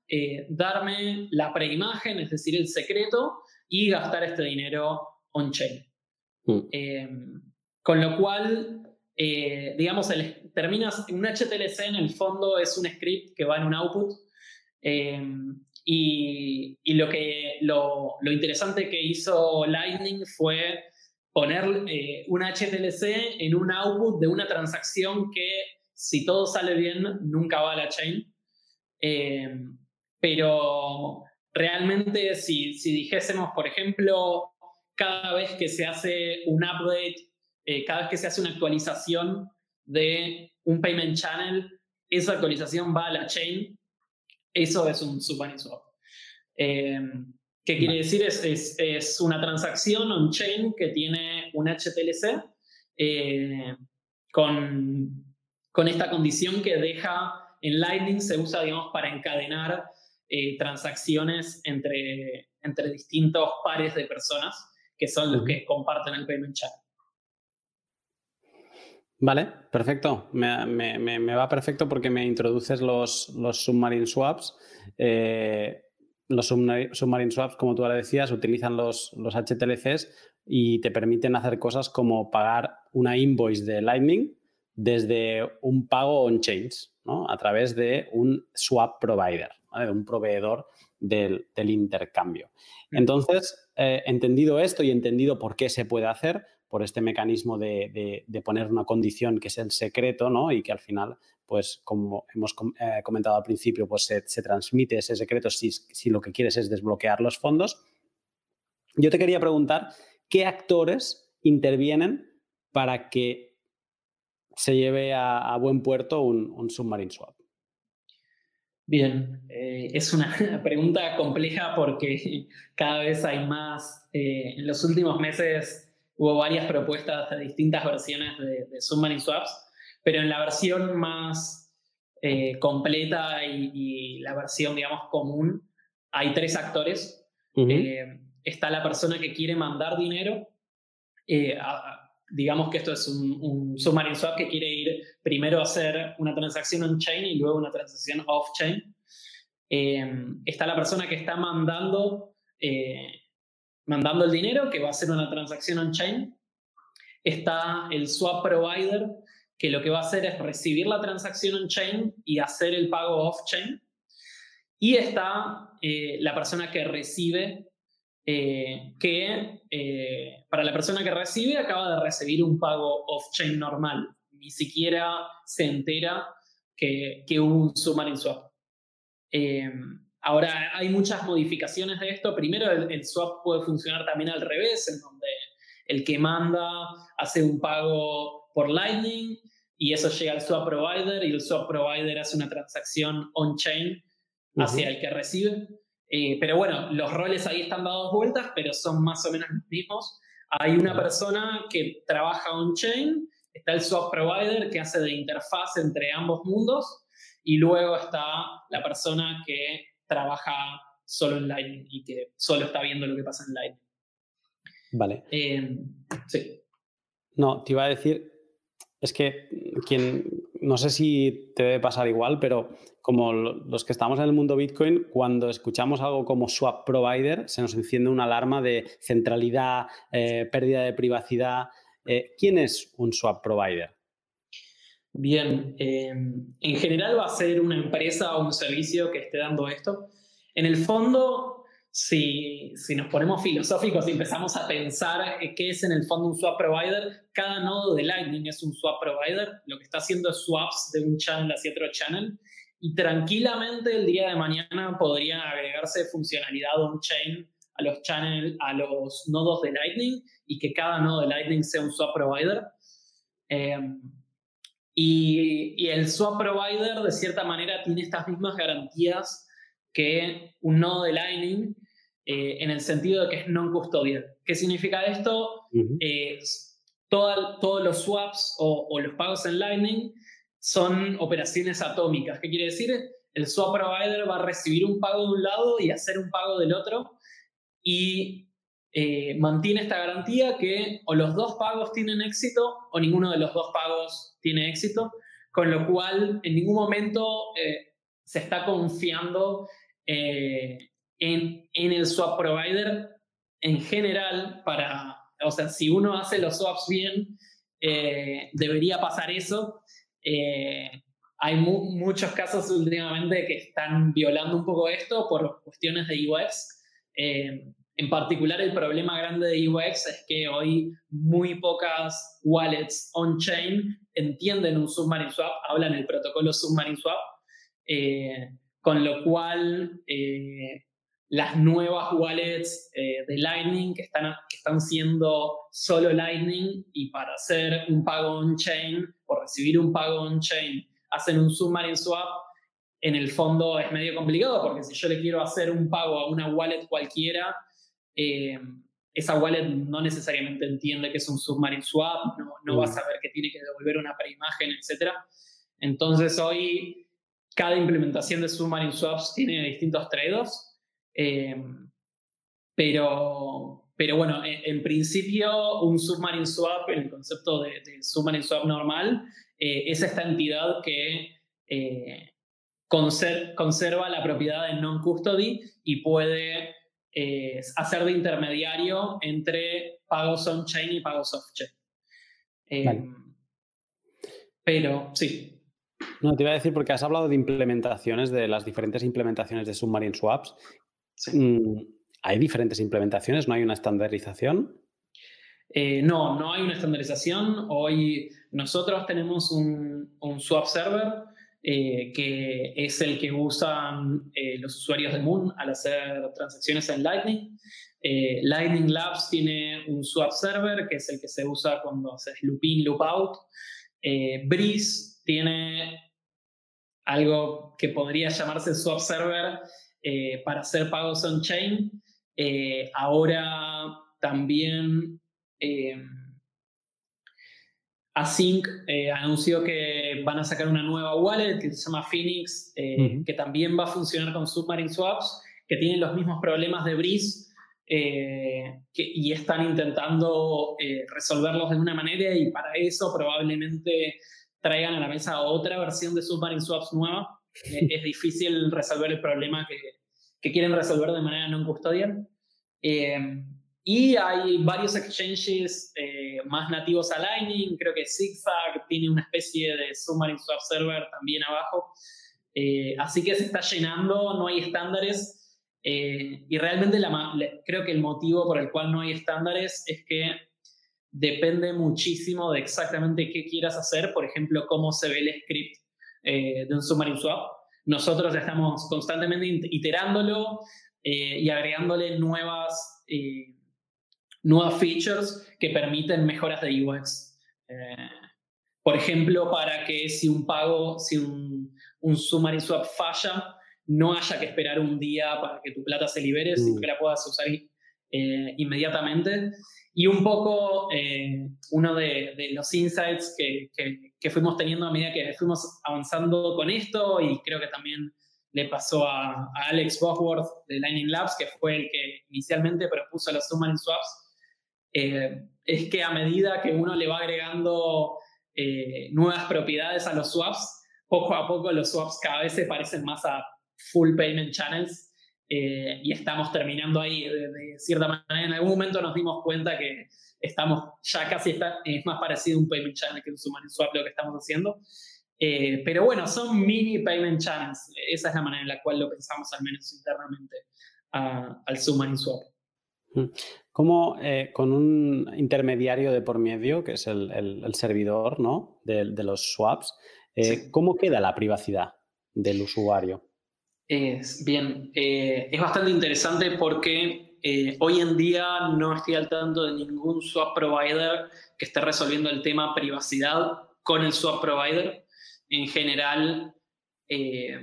eh, darme la preimagen, es decir, el secreto, y gastar este dinero on-chain. Mm. Eh, con lo cual, digamos, el, terminas, un HTLC en el fondo es un script que va en un output. Y, y, lo, que, lo, lo, interesante que hizo Lightning fue poner un HTLC en un output de una transacción que si todo sale bien, nunca va a la chain. Eh, pero realmente si, si, dijésemos, por ejemplo, cada vez que se hace un update, eh, cada vez que se hace una actualización de un payment channel, esa actualización va a la chain, eso es un SubMarinSwap. Eh, ¿Qué quiere decir? Es, es, es una transacción on-chain que tiene un HTLC eh, con con esta condición que deja en Lightning, se usa, digamos, para encadenar eh, transacciones entre, entre distintos pares de personas que son los que comparten el payment channel. Vale, perfecto. Me, va perfecto porque me introduces los, los submarine swaps. Eh, los submarine swaps, como tú ahora decías, utilizan los, los HTLCs y te permiten hacer cosas como pagar una invoice de Lightning desde un pago on-chains, ¿no? a través de un swap provider, de un proveedor del, intercambio. Mm. Entonces, eh, entendido esto y entendido por qué se puede hacer, por este mecanismo de, poner una condición que es el secreto ¿no? y que al final, pues como hemos eh, comentado al principio, pues se, transmite ese secreto si, si lo que quieres es desbloquear los fondos. Yo te quería preguntar, ¿qué actores intervienen para que se lleve a, buen puerto un, submarine swap? Bien, eh, es una pregunta compleja porque cada vez hay más. Eh, en los últimos meses hubo varias propuestas de distintas versiones de, submarine swaps, pero en la versión más eh, completa y, la versión, digamos, común, hay tres actores. está la persona que quiere mandar dinero digamos que esto es un, submarine swap que quiere ir primero a hacer una transacción on-chain y luego una transacción off-chain. Eh, está la persona que está mandando, eh, mandando el dinero, que va a hacer una transacción on-chain. Está el swap provider, que lo que va a hacer es recibir la transacción on-chain y hacer el pago off-chain. Y está eh, la persona que recibe eh, que eh, para la persona que recibe acaba de recibir un pago off-chain normal. Ni siquiera se entera que, que hubo un submarine swap. Eh, ahora, hay muchas modificaciones de esto. Primero, el, swap puede funcionar también al revés, en donde el que manda hace un pago por Lightning y eso llega al swap provider y el swap provider hace una transacción on-chain hacia el que recibe. Eh, pero bueno, los roles ahí están dados vueltas, pero son más o menos los mismos. Hay una persona que trabaja on-chain, está el swap provider que hace de interfaz entre ambos mundos, y luego está la persona que trabaja solo en Lightning y que solo está viendo lo que pasa en Lightning. Vale. Eh, sí. No, te iba a decir, es que quien, no sé si te debe pasar igual, pero como los que estamos en el mundo Bitcoin, cuando escuchamos algo como swap provider, se nos enciende una alarma de centralidad, eh, pérdida de privacidad. Eh, ¿Quién es un swap provider? Bien, em, en general va a ser una empresa o un servicio que esté dando esto. En el fondo, si, si, nos ponemos filosóficos y empezamos a pensar qué es en el fondo un swap provider, cada nodo de Lightning es un swap provider. Lo que está haciendo es swaps de un channel hacia otro channel y tranquilamente el día de mañana podrían agregarse funcionalidad on-chain a los channels, a los nodos de Lightning y que cada nodo de Lightning sea un swap provider. Em, y, el swap provider, de cierta manera, tiene estas mismas garantías que un nodo de Lightning, eh, en el sentido de que es non-custodial. ¿Qué significa esto? Eh, todos los swaps o, o, los pagos en Lightning son operaciones atómicas. ¿Qué quiere decir? El swap provider va a recibir un pago de un lado y hacer un pago del otro y eh, mantiene esta garantía que o los dos pagos tienen éxito o ninguno de los dos pagos tiene éxito, con lo cual en ningún momento eh, se está confiando eh, en, en el swap provider en general para, o sea, si uno hace los swaps bien, debería pasar eso eh, hay muchos casos últimamente que están violando un poco esto por cuestiones de UX. Eh, en particular, el problema grande de UX es que hoy muy pocas wallets on-chain entienden un submarine swap, hablan el protocolo submarine swap, eh, con lo cual las nuevas wallets de Lightning que están, que están siendo solo Lightning y para hacer un pago on-chain recibir un pago on-chain hacen un submarine swap, en el fondo es medio complicado porque si yo le quiero hacer un pago a una wallet cualquiera, eh, esa wallet no necesariamente entiende que es un submarine swap, no, va a mm. saber que tiene que devolver una preimagen, etc. Entonces hoy cada implementación de submarine swaps tiene distintos trade-offs, eh, pero, pero bueno, en, principio un submarine swap, el concepto de, submarine swap normal, eh, es esta entidad que eh, conserva la propiedad de non-custody y puede eh, hacer de intermediario entre pagos on-chain y pagos off-chain. Pero sí. No, te iba a decir porque has hablado de implementaciones, de las diferentes implementaciones de submarine swaps. Sí. Mm, ¿Hay diferentes implementaciones? ¿No hay una estandarización? Eh, no, no hay una estandarización. Hoy nosotros tenemos un, swap server eh, que es el que usan eh, los usuarios de Moon al hacer transacciones en Lightning. Lightning Labs tiene un swap server que es el que se usa cuando haces loop in, loop out. Breeze tiene algo que podría llamarse swap server eh, para hacer pagos on-chain. Eh, ahora también Async anunció que van a sacar una nueva wallet que se llama Phoenix, que también va a funcionar con Submarine Swaps, que tienen los mismos problemas de Breeze eh, y están intentando eh, resolverlos de alguna manera y para eso probablemente traigan a la mesa otra versión de Submarine Swaps nueva. Eh, es difícil resolver el problema que, que quieren resolver de manera no custodial. y hay varios exchanges más nativos a Lightning, creo que Zigzag tiene una especie de Submarine Swap Server también abajo. así que se está llenando, no hay estándares eh, y realmente la, creo que el motivo por el cual no hay estándares es que depende muchísimo de exactamente qué quieras hacer, por ejemplo, cómo se ve el script eh, de un submarine swap. Nosotros estamos constantemente iterándolo eh, y agregándole nuevas, nuevas features que permiten mejoras de UX. por ejemplo, para que si un pago, si un, un submarine swap falla, no haya que esperar un día para que tu plata se libere, sino mm. que la puedas usar eh, inmediatamente. Y un poco eh, uno de, los insights que, que, fuimos teniendo a medida que fuimos avanzando con esto, y creo que también le pasó a, Alex Bosworth de Lightning Labs, que fue el que inicialmente propuso los Submarine Swaps, eh, es que a medida que uno le va agregando nuevas propiedades a los swaps, poco a poco los swaps cada vez se parecen más a full payment channels eh, y estamos terminando ahí de, cierta manera. En algún momento nos dimos cuenta que estamos ya casi está, es más parecido a un payment channel que un Summary Swap lo que estamos haciendo. Eh, pero bueno, son mini payment channels. Esa es la manera en la cual lo pensamos al menos internamente al Submarine Swap. Mm. ¿Cómo eh, con un intermediario de por medio, que es el, el, servidor ¿no? de, de los swaps, ¿cómo queda la privacidad del usuario? Bien, eh, es bastante interesante porque eh, hoy en día no estoy al tanto de ningún swap provider que esté resolviendo el tema privacidad con el swap provider. En general, eh,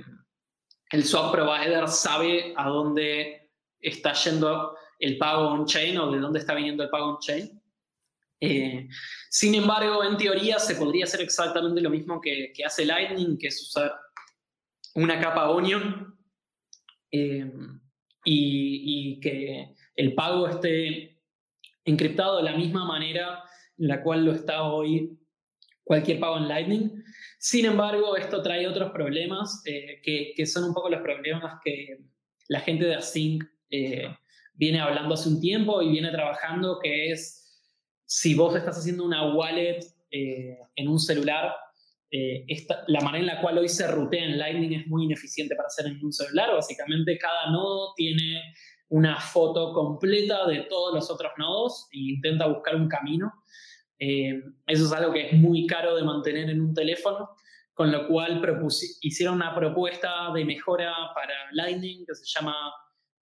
el swap provider sabe a dónde está yendo el pago on-chain o de dónde está viniendo el pago on-chain. sin embargo, en teoría se podría hacer exactamente lo mismo que, que hace Lightning, que es usar una capa Onion Em, y, que el pago esté encriptado de la misma manera en la cual lo está hoy cualquier pago en Lightning. Sin embargo, esto trae otros problemas eh, que, que, son un poco los problemas que la gente de Async eh, viene hablando hace un tiempo y viene trabajando, que es si vos estás haciendo una wallet eh, en un celular, eh, la manera en la cual hoy se rutea en Lightning es muy ineficiente para hacer en un celular. Básicamente cada nodo tiene una foto completa de todos los otros nodos e intenta buscar un camino. Eh, eso es algo que es muy caro de mantener en un teléfono, con lo cual hicieron una propuesta de mejora para Lightning que se llama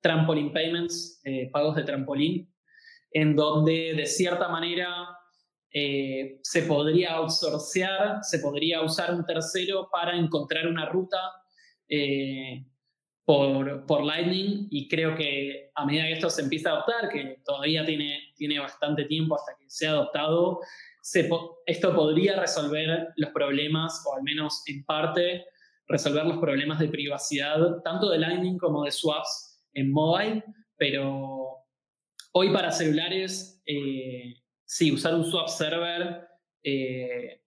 Trampoline Payments, eh, pagos de trampolín, en donde de cierta manera eh, se podría outsourcear, se podría usar un tercero para encontrar una ruta eh, por, por, Lightning. Y creo que a medida que esto se empieza a adoptar, que todavía tiene, tiene bastante tiempo hasta que sea adoptado, esto podría resolver los problemas, o al menos en parte, resolver los problemas de privacidad, tanto de Lightning como de swaps en mobile, pero hoy para celulares... Eh, sí, usar un swap server, eh,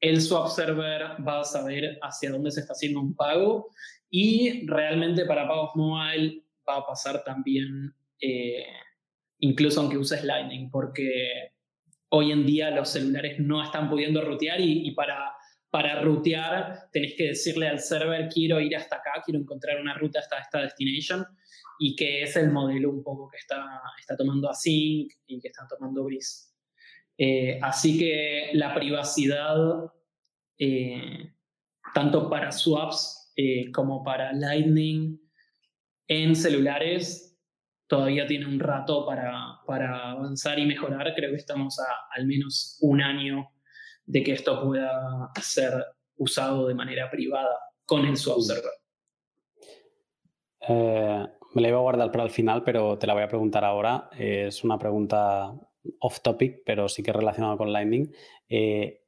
el swap server va a saber hacia dónde se está haciendo un pago y realmente para pagos mobile va a pasar también, eh, incluso aunque uses Lightning, porque hoy en día los celulares no están pudiendo rutear y, para, para rutear tenés que decirle al server quiero ir hasta acá, quiero encontrar una ruta hasta esta destination y que es el modelo un poco que está, está tomando Async y que está tomando Breeze. Eh, así que la privacidad, eh, tanto para swaps eh, como para Lightning en celulares, todavía tiene un rato para, para, avanzar y mejorar. Creo que estamos a al menos un año de que esto pueda ser usado de manera privada con el swap server. Me la iba a guardar para el final, pero te la voy a preguntar ahora. es una pregunta off topic, pero sí que relacionada con Lightning. Eh,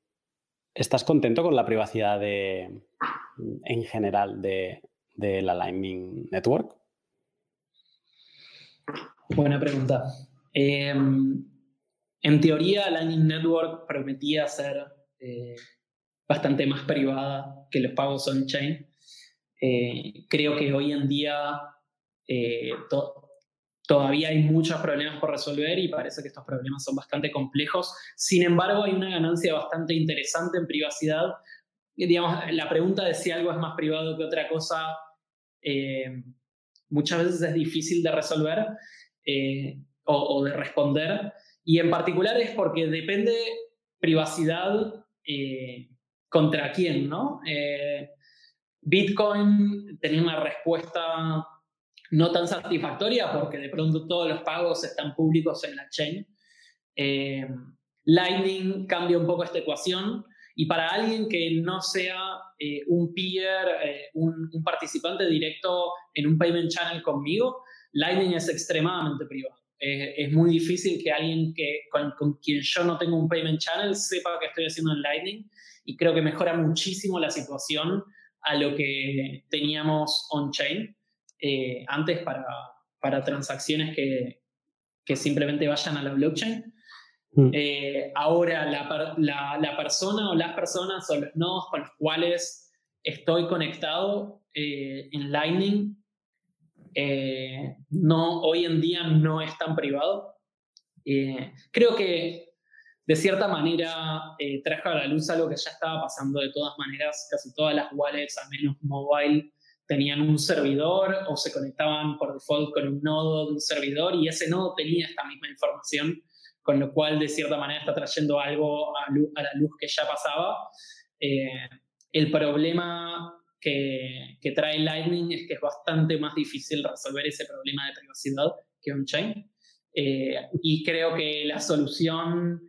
¿Estás contento con la privacidad en general de, la Lightning Network? Buena pregunta. Em, en teoría, Lightning Network prometía ser eh, bastante más privada que los pagos on-chain. Eh, creo que hoy en día eh, todavía hay muchos problemas por resolver y parece que estos problemas son bastante complejos. Sin embargo, hay una ganancia bastante interesante en privacidad. Digamos, la pregunta de si algo es más privado que otra cosa muchas veces es difícil de resolver o, de responder. Y en particular es porque depende privacidad eh, contra quién, ¿no? Eh, Bitcoin tenía una respuesta no tan satisfactoria porque de pronto todos los pagos están públicos en la chain. Eh, Lightning cambia un poco esta ecuación y para alguien que no sea un peer, un, un, participante directo en un payment channel conmigo, Lightning es extremadamente privado. Eh, es muy difícil que alguien que, con, quien yo no tengo un payment channel sepa que estoy haciendo en Lightning y creo que mejora muchísimo la situación a lo que teníamos on-chain eh, antes para, para transacciones que, que, simplemente vayan a la blockchain. Mm. Eh, ahora la, la, la, persona o las personas o los nodos con los cuales estoy conectado en Lightning eh, no, hoy en día no es tan privado. Eh, creo que de cierta manera eh, trajo a la luz algo que ya estaba pasando de todas maneras. Casi todas las wallets, al menos mobile, tenían un servidor o se conectaban por default con un nodo de un servidor y ese nodo tenía esta misma información, con lo cual de cierta manera está trayendo algo a, a la luz que ya pasaba. el problema que, trae Lightning es que es bastante más difícil resolver ese problema de privacidad que on-chain. Eh, y creo que la solución,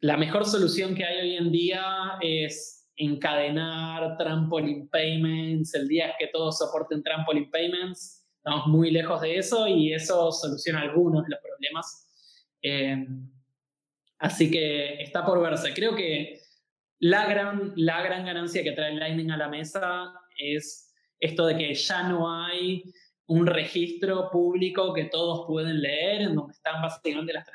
la mejor solución que hay hoy en día es encadenar trampoline payments, el día que todos soporten trampoline payments, estamos muy lejos de eso y eso soluciona algunos de los problemas. Eh, así que está por verse. Creo que la gran, la gran ganancia que trae Lightning a la mesa es esto de que ya no hay un registro público que todos pueden leer, en donde están básicamente las,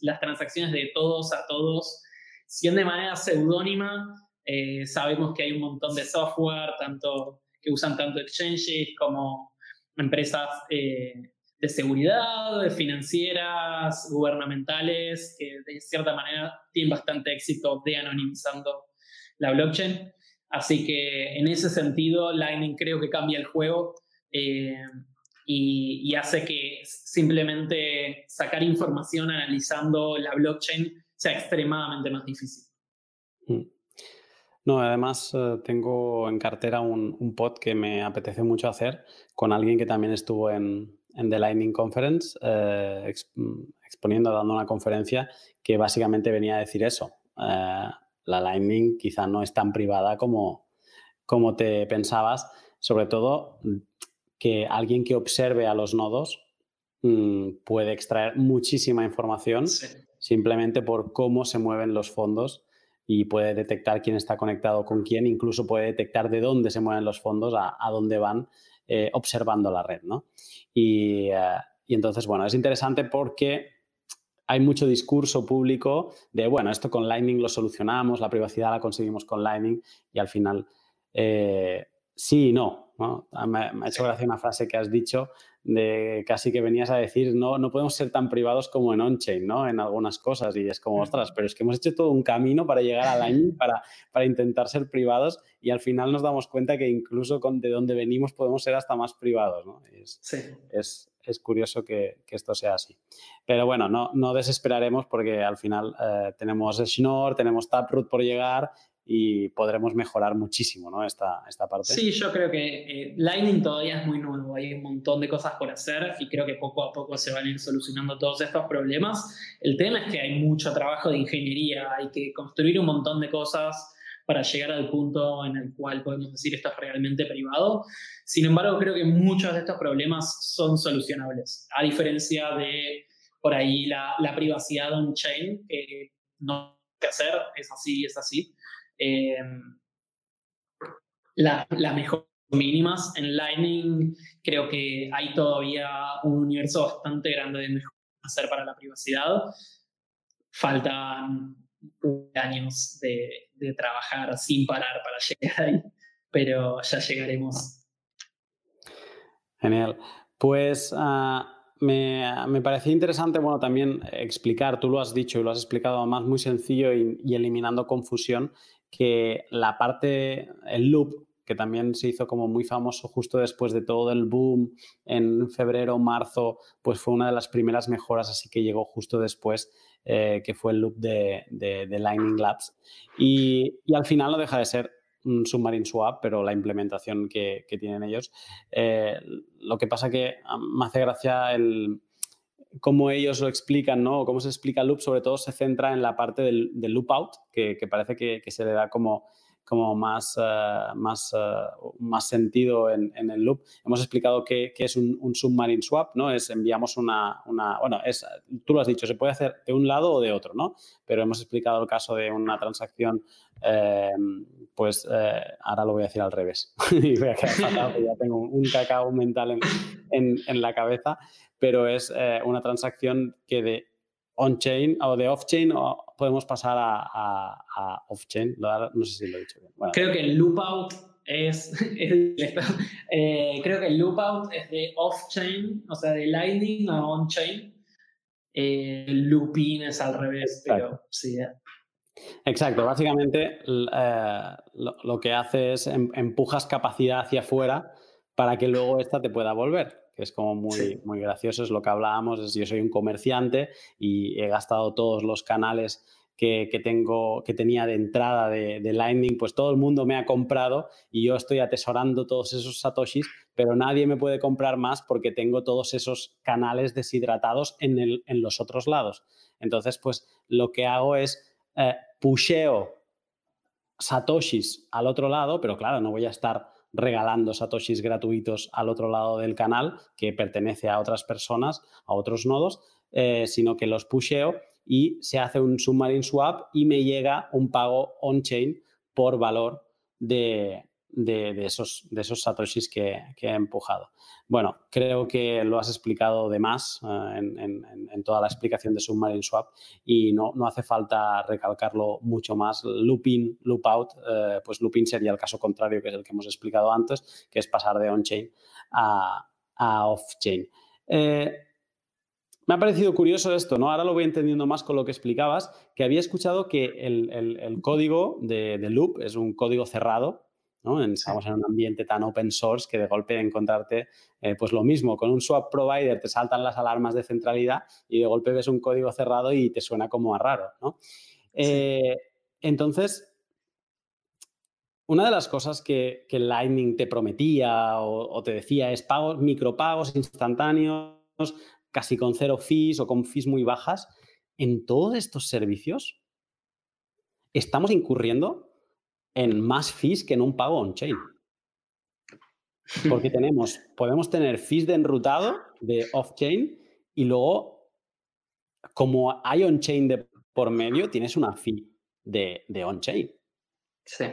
las transacciones de todos a todos, si de manera seudónima. Eh, sabemos que hay un montón de software, tanto que usan tanto exchanges como empresas eh, de seguridad, de financieras, gubernamentales, que de cierta manera tienen bastante éxito de anonimizando la blockchain. Así que en ese sentido, Lightning creo que cambia el juego eh, y, hace que simplemente sacar información analizando la blockchain sea extremadamente más difícil. Mm. No, además eh, tengo en cartera un, pod que me apetece mucho hacer con alguien que también estuvo en, The Lightning Conference eh, exponiendo, dando una conferencia que básicamente venía a decir eso la Lightning quizá no es tan privada como, como te pensabas, sobre todo que alguien que observe a los nodos mm, puede extraer muchísima información simplemente por cómo se mueven los fondos y puede detectar quién está conectado con quién, incluso puede detectar de dónde se mueven los fondos, a, dónde van, eh, observando la red. ¿no? Y, eh, y entonces, bueno, es interesante porque hay mucho discurso público de, bueno, esto con Lightning lo solucionamos, la privacidad la conseguimos con Lightning y al final eh, sí y no. Me, ha hecho gracia una frase que has dicho de casi que venías a decir, no, no podemos ser tan privados como en on-chain, ¿no? En algunas cosas y es como, ostras, pero es que hemos hecho todo un camino para llegar a Lightning, para, para intentar ser privados y al final nos damos cuenta que incluso con, de donde venimos podemos ser hasta más privados, ¿no? sí. es, es curioso que, esto sea así. Pero bueno, no, no desesperaremos porque al final eh, tenemos Schnorr, tenemos Taproot por llegar y podremos mejorar muchísimo ¿no? esta, esta parte. Sí, yo creo que eh, Lightning todavía es muy nuevo, hay un montón de cosas por hacer y creo que poco a poco se van a ir solucionando todos estos problemas. El tema es que hay mucho trabajo de ingeniería, hay que construir un montón de cosas para llegar al punto en el cual podemos decir esto es realmente privado. Sin embargo, creo que muchos de estos problemas son solucionables, a diferencia de por ahí la, la privacidad on-chain, que no hay que hacer, es así, es así. Eh, las la mejor mínimas en Lightning, creo que hay todavía un universo bastante grande de mejor hacer para la privacidad. Faltan años de, de trabajar sin parar para llegar ahí, pero ya llegaremos. Genial. Pues uh, me, me, parecía interesante, bueno, también explicar, tú lo has dicho y lo has explicado además muy sencillo y, y eliminando confusión, que la parte, el loop, que también se hizo como muy famoso justo después de todo el boom en febrero, marzo, pues fue una de las primeras mejoras, así que llegó justo después eh, que fue el loop de, de, Lightning Labs. Y, y, al final no deja de ser un Submarine Swap, pero la implementación que, que tienen ellos. Eh, lo que pasa que me hace gracia el cómo ellos lo explican, ¿no? O cómo se explica el loop, sobre todo se centra en la parte del, del loop out, que, que parece que, que, se le da como como más, uh, más, uh, más sentido en, en, el loop. Hemos explicado qué, es un, un, submarine swap, ¿no? Es enviamos una, una, bueno, es, tú lo has dicho, se puede hacer de un lado o de otro, ¿no? Pero hemos explicado el caso de una transacción, eh, pues eh, ahora lo voy a decir al revés. y voy a quedar fatal, ya tengo un, cacao mental en, en, en, la cabeza, pero es eh, una transacción que de on-chain o de off-chain podemos pasar a, a, a off-chain. No sé si lo he dicho bien. Bueno, creo que el loopout es, es eh, creo que el loopout es de off-chain, o sea, de Lightning a on-chain. Eh, looping es al revés, Exacto. pero sí. Eh. Exacto, básicamente eh, lo, lo, que hace es em, empujas capacidad hacia afuera para que luego esta te pueda volver que es como muy, sí. muy gracioso, es lo que hablábamos, es, yo soy un comerciante y he gastado todos los canales que, que, tengo, que tenía de entrada de, de, Lightning, pues todo el mundo me ha comprado y yo estoy atesorando todos esos satoshis, pero nadie me puede comprar más porque tengo todos esos canales deshidratados en, el, en los otros lados. Entonces, pues lo que hago es eh, pusheo satoshis al otro lado, pero claro, no voy a estar regalando satoshis gratuitos al otro lado del canal que pertenece a otras personas, a otros nodos, eh, sino que los pusheo y se hace un submarine swap y me llega un pago on-chain por valor de, de, esos, de esos satoshis que, que, he empujado. Bueno, creo que lo has explicado de más uh, en, en, toda la explicación de Submarine Swap y no, no, hace falta recalcarlo mucho más. Looping, loop out, uh, pues looping sería el caso contrario, que es el que hemos explicado antes, que es pasar de on-chain a, a off-chain. Eh, me ha parecido curioso esto, ¿no? Ahora lo voy entendiendo más con lo que explicabas, que había escuchado que el, el, código de, loop es un código cerrado, ¿no? Estamos en un ambiente tan open source que de golpe de encontrarte eh, pues lo mismo, con un swap provider te saltan las alarmas de centralidad y de golpe ves un código cerrado y te suena como a raro, ¿no? Sí. Eh, entonces, una de las cosas que, que Lightning te prometía o, o, te decía es pagos, micropagos instantáneos, casi con cero fees o con fees muy bajas. En todos estos servicios estamos incurriendo en más fees que en un pago on-chain. Porque tenemos, podemos tener fees de enrutado, de off-chain, y luego, como hay on-chain de por medio, tienes una fee de, de on-chain. Sí.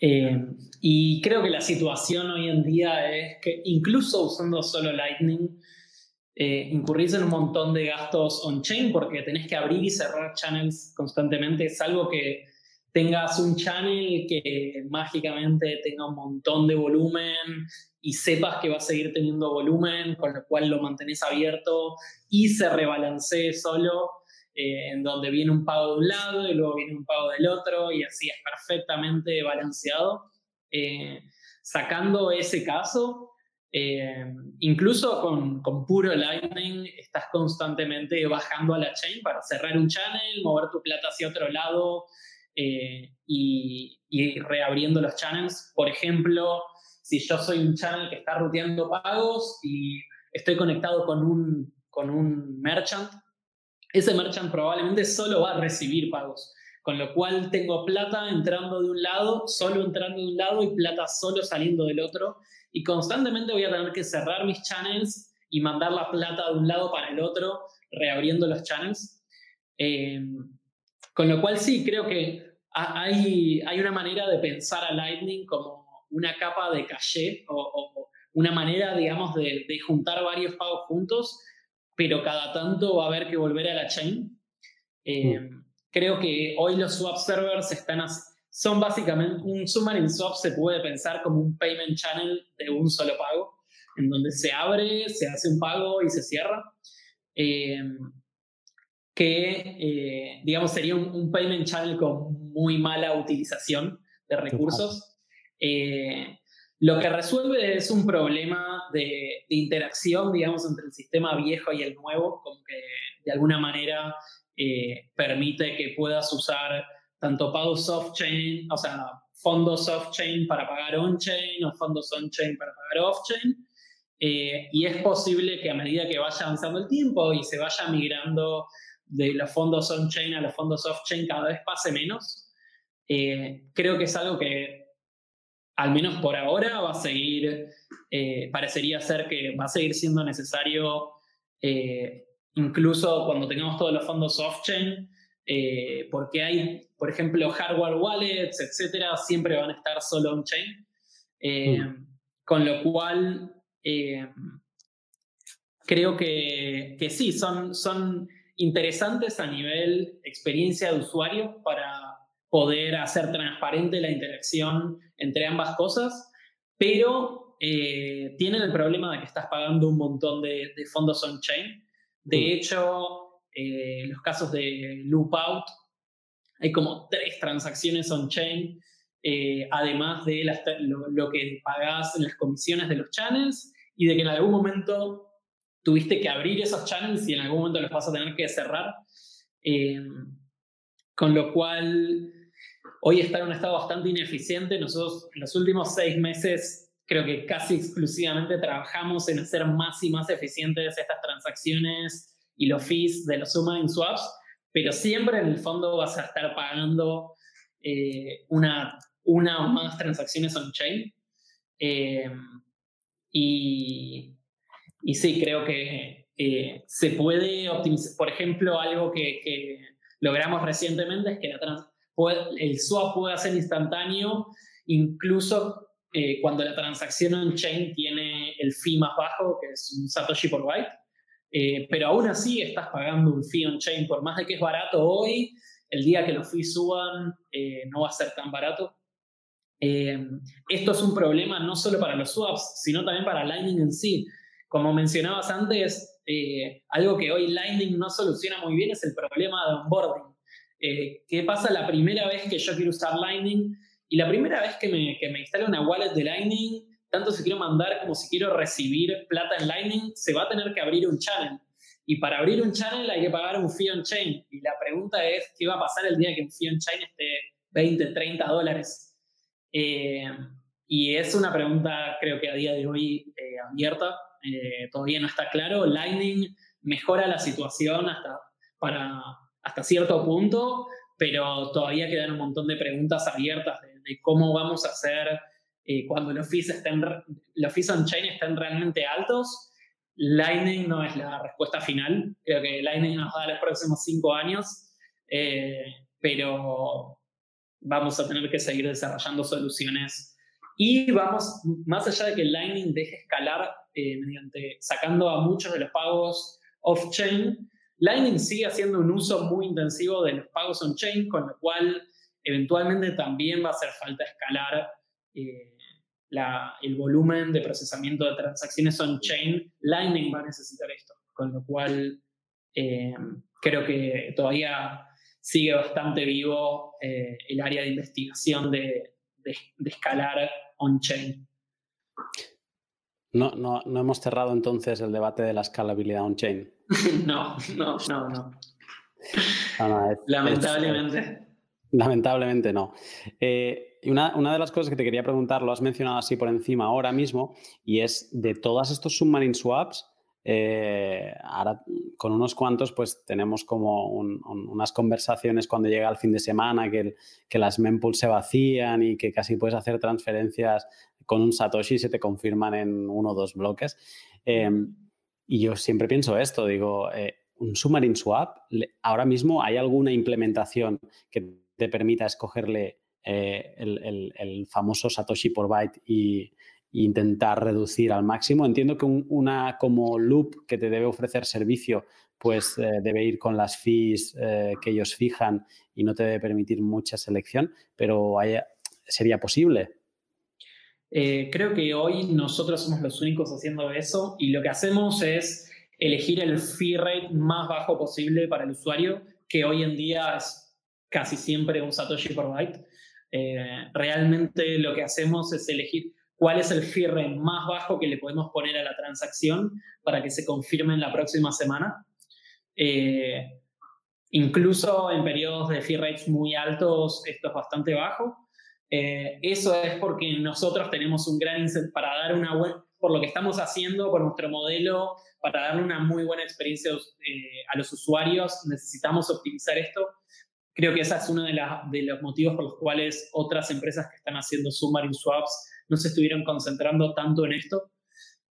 Eh, y creo que la situación hoy en día es que incluso usando solo Lightning, eh, incurrís en un montón de gastos on-chain porque tenés que abrir y cerrar channels constantemente. Es algo que tengas un channel que mágicamente tenga un montón de volumen y sepas que va a seguir teniendo volumen, con lo cual lo mantenés abierto y se rebalancee solo, eh, en donde viene un pago de un lado y luego viene un pago del otro y así es perfectamente balanceado. Eh, sacando ese caso, eh, incluso con, con, puro Lightning estás constantemente bajando a la chain para cerrar un channel, mover tu plata hacia otro lado, y, y, reabriendo los channels. Por ejemplo, si yo soy un channel que está ruteando pagos y estoy conectado con un, con un merchant, ese merchant probablemente solo va a recibir pagos. Con lo cual tengo plata entrando de un lado, solo entrando de un lado y plata solo saliendo del otro. Y constantemente voy a tener que cerrar mis channels y mandar la plata de un lado para el otro, reabriendo los channels. Eh, con lo cual sí, creo que hay, hay una manera de pensar a Lightning como una capa de caché o, una manera, digamos, de, de, juntar varios pagos juntos, pero cada tanto va a haber que volver a la chain. Eh, mm. Creo que hoy los swap servers están son básicamente un submarine swap se puede pensar como un payment channel de un solo pago, en donde se abre, se hace un pago y se cierra. Eh, que, eh, digamos, sería un, payment channel con muy mala utilización de recursos. Eh, lo que resuelve es un problema de, de, interacción, digamos, entre el sistema viejo y el nuevo, como que de alguna manera eh, permite que puedas usar tanto pagos off-chain, o sea, fondos off-chain para pagar on-chain o fondos on-chain para pagar off-chain. Eh, y es posible que a medida que vaya avanzando el tiempo y se vaya migrando de los fondos on-chain a los fondos off-chain cada vez pase menos. Eh, creo que es algo que, al menos por ahora, va a seguir, parecería ser que va a seguir siendo necesario incluso cuando tengamos todos los fondos off-chain, eh, porque hay, por ejemplo, hardware wallets, etcétera, siempre van a estar solo on-chain. Eh, mm. Con lo cual, eh, creo que, que, sí, son, son interesantes a nivel experiencia de usuario para poder hacer transparente la interacción entre ambas cosas, pero tienen el problema de que estás pagando un montón de, de fondos on-chain de mm. hecho, eh, los casos de loop out, hay como tres transacciones on-chain, eh, además de lo, que pagás en las comisiones de los channels y de que en algún momento tuviste que abrir esos channels y en algún momento los vas a tener que cerrar. Eh, con lo cual, hoy está en un estado bastante ineficiente. Nosotros en los últimos seis meses creo que casi exclusivamente trabajamos en hacer más y más eficientes estas transacciones y los fees de los en swaps, pero siempre en el fondo vas a estar pagando eh, una, una o más transacciones on-chain. Eh, y, y, sí, creo que eh, se puede optimizar. Por ejemplo, algo que, que logramos recientemente es que la el swap puede ser instantáneo, incluso eh, cuando la transacción on-chain tiene el fee más bajo, que es un Satoshi por byte, eh, pero aún así estás pagando un fee on-chain, por más de que es barato hoy, el día que los fees suban eh, no va a ser tan barato. esto es un problema no solo para los swaps, sino también para Lightning en sí. Como mencionabas antes, algo que hoy Lightning no soluciona muy bien es el problema de onboarding. ¿Qué pasa la primera vez que yo quiero usar Lightning? Y la primera vez que me, que me instale una wallet de Lightning, tanto si quiero mandar como si quiero recibir plata en Lightning, se va a tener que abrir un channel. Y para abrir un channel hay que pagar un fee on chain. Y la pregunta es, ¿qué va a pasar el día que un fee on chain esté 20, 30 dólares? Eh, y es una pregunta, creo que a día de hoy, eh, abierta. Eh, todavía no está claro. Lightning mejora la situación hasta, para, hasta cierto punto, pero todavía quedan un montón de preguntas abiertas de de cómo vamos a hacer eh, cuando los fees, estén, los fees on-chain estén realmente altos. Lightning no es la respuesta final. Creo que Lightning nos da los próximos cinco años, eh, pero vamos a tener que seguir desarrollando soluciones. Y vamos, más allá de que Lightning deje escalar eh, mediante sacando a muchos de los pagos off-chain, Lightning sigue haciendo un uso muy intensivo de los pagos on-chain, con lo cual eventualmente también va a hacer falta escalar eh, el volumen de procesamiento de transacciones on-chain. Lightning va a necesitar esto, con lo cual eh, creo que todavía sigue bastante vivo el área de investigación de, escalar on-chain. No, no, no, hemos cerrado entonces el debate de la escalabilidad on-chain. no, no, no, no. Lamentablemente. Lamentablemente no. Eh, una, una, de las cosas que te quería preguntar, lo has mencionado así por encima ahora mismo, y es de todos estos submarine swaps, eh, ahora con unos cuantos pues tenemos como unas conversaciones cuando llega el fin de semana que, que las mempools se vacían y que casi puedes hacer transferencias con un Satoshi y se te confirman en uno o dos bloques. Em, y yo siempre pienso esto, digo, eh, un submarine swap, ahora mismo hay alguna implementación que te permita escogerle eh, el, el, famoso Satoshi por byte y, intentar reducir al máximo. Entiendo que una como loop que te debe ofrecer servicio, pues eh, debe ir con las fees eh, que ellos fijan y no te debe permitir mucha selección, pero sería posible. Eh, creo que hoy nosotros somos los únicos haciendo eso y lo que hacemos es elegir el fee rate más bajo posible para el usuario, que hoy en día es casi siempre un Satoshi por byte. realmente lo que hacemos es elegir cuál es el fee más bajo que le podemos poner a la transacción para que se confirme en la próxima semana. Eh, incluso en periodos de fee rates muy altos, esto es bastante bajo. Eh, eso es porque nosotros tenemos un gran incentivo para dar una buena, por lo que estamos haciendo, por nuestro modelo, para darle una muy buena experiencia eh, a los usuarios, necesitamos optimizar esto. Creo que ese es uno de, de los motivos por los cuales otras empresas que están haciendo submarine swaps no se estuvieron concentrando tanto en esto.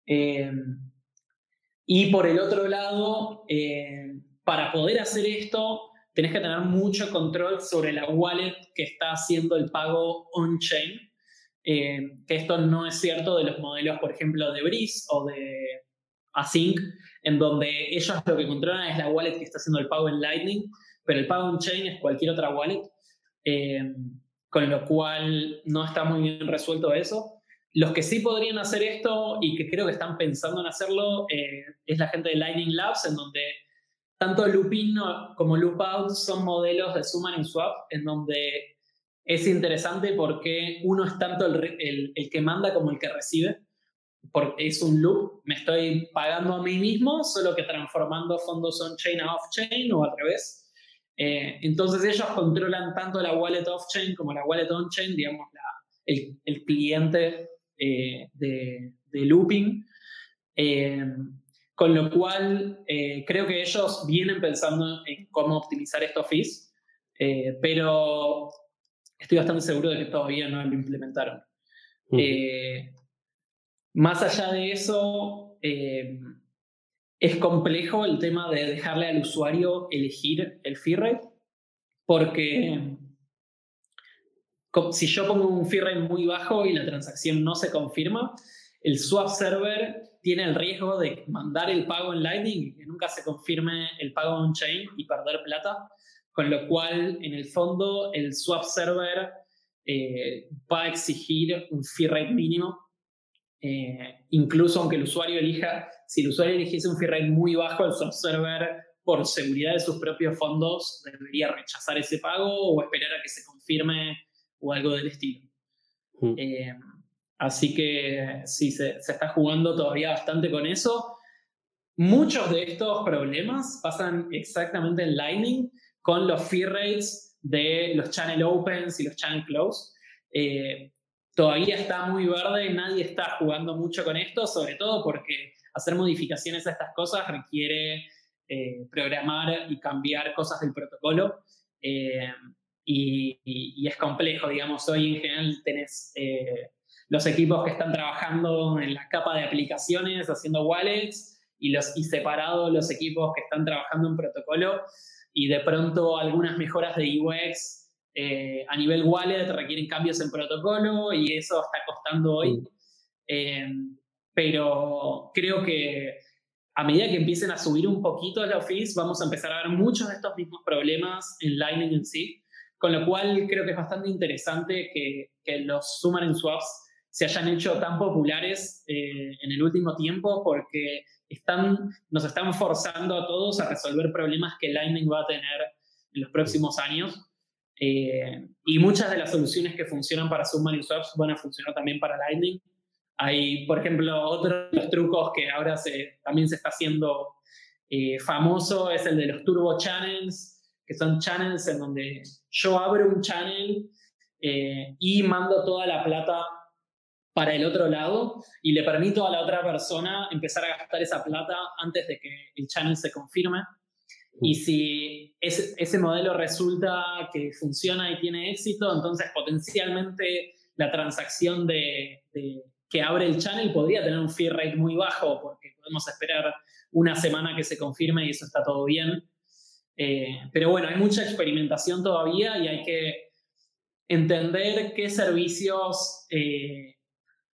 Eh, y por el otro lado, eh, para poder hacer esto, tenés que tener mucho control sobre la wallet que está haciendo el pago on-chain. Eh, esto no es cierto de los modelos, por ejemplo, de Breeze o de Async, en donde ellos lo que controlan es la wallet que está haciendo el pago en Lightning, pero el pago on-chain es cualquier otra wallet con lo cual no está muy bien resuelto eso. Los que sí podrían hacer esto y que creo que están pensando en hacerlo eh, es la gente de Lightning Labs, en donde tanto Loopin como Loopout son modelos de Summon and Swap, en donde es interesante porque uno es tanto el, el, que manda como el que recibe, porque es un loop, me estoy pagando a mí mismo, solo que transformando fondos on-chain a off-chain o al revés. Eh, entonces ellos controlan tanto la wallet off-chain como la wallet on-chain, digamos, el, el, cliente eh, de, de, looping. Eh, con lo cual, creo que ellos vienen pensando en cómo optimizar estos fees, pero estoy bastante seguro de que todavía no lo implementaron. más allá de eso, es complejo el tema de dejarle al usuario elegir el fee rate, porque si yo pongo un fee rate muy bajo y la transacción no se confirma, el swap server tiene el riesgo de mandar el pago en Lightning y que nunca se confirme el pago on-chain y perder plata, con lo cual en el fondo el swap server eh, va a exigir un fee rate mínimo, eh, incluso aunque el usuario elija si el usuario eligiese un fee rate muy bajo, el subserver, por seguridad de sus propios fondos, debería rechazar ese pago o esperar a que se confirme o algo del estilo. Mm. Eh, así que sí, se, está jugando todavía bastante con eso. Muchos de estos problemas pasan exactamente en Lightning con los fee rates de los channel opens y los channel close. Eh, todavía está muy verde, nadie está jugando mucho con esto, sobre todo porque hacer modificaciones a estas cosas requiere eh, programar y cambiar cosas del protocolo. Eh, y, es complejo, digamos, hoy en general tenés eh, los equipos que están trabajando en la capa de aplicaciones haciendo wallets y, los, separados los equipos que están trabajando en protocolo y de pronto algunas mejoras de UX a nivel wallet requieren cambios en protocolo y eso está costando hoy. Mm pero creo que a medida que empiecen a subir un poquito la Office, vamos a empezar a ver muchos de estos mismos problemas en Lightning en sí, con lo cual creo que es bastante interesante que, que los Summon Swaps se hayan hecho tan populares eh, en el último tiempo porque están, nos están forzando a todos a resolver problemas que Lightning va a tener en los próximos años. Eh, y muchas de las soluciones que funcionan para Submarine Swaps van a funcionar también para Lightning. Hay, por ejemplo, otros trucos que ahora se, también se está haciendo eh, famoso, es el de los turbo channels, que son channels en donde yo abro un channel eh, y mando toda la plata para el otro lado y le permito a la otra persona empezar a gastar esa plata antes de que el channel se confirme. Y si ese, modelo resulta que funciona y tiene éxito, entonces potencialmente la transacción de, que abre el channel podría tener un fee rate muy bajo porque podemos esperar una semana que se confirme y eso está todo bien. Eh, pero bueno, hay mucha experimentación todavía y hay que entender qué servicios eh,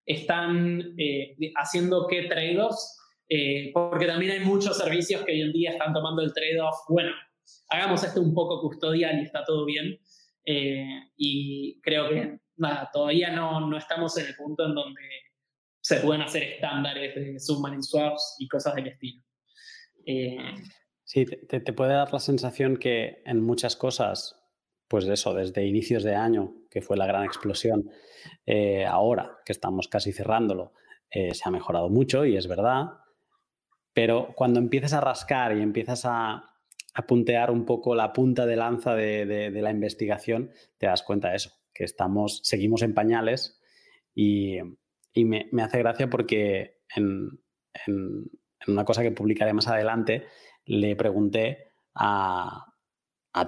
están eh, haciendo qué trade-offs, porque también hay muchos servicios que hoy en día están tomando el trade-off, bueno, hagamos esto un poco custodial y está todo bien. y creo que nada, todavía no, no estamos en el punto en donde se pueden hacer estándares de submarine swaps y cosas del estilo. Sí, te, puede dar la sensación que en muchas cosas, pues eso, desde inicios de año, que fue la gran explosión, eh, ahora que estamos casi cerrándolo, eh, se ha mejorado mucho y es verdad, pero cuando empiezas a rascar y empiezas a, puntear un poco la punta de lanza de, la investigación, te das cuenta de eso, que estamos, seguimos en pañales y, me, hace gracia porque en, una cosa que publicaré más adelante, le pregunté a,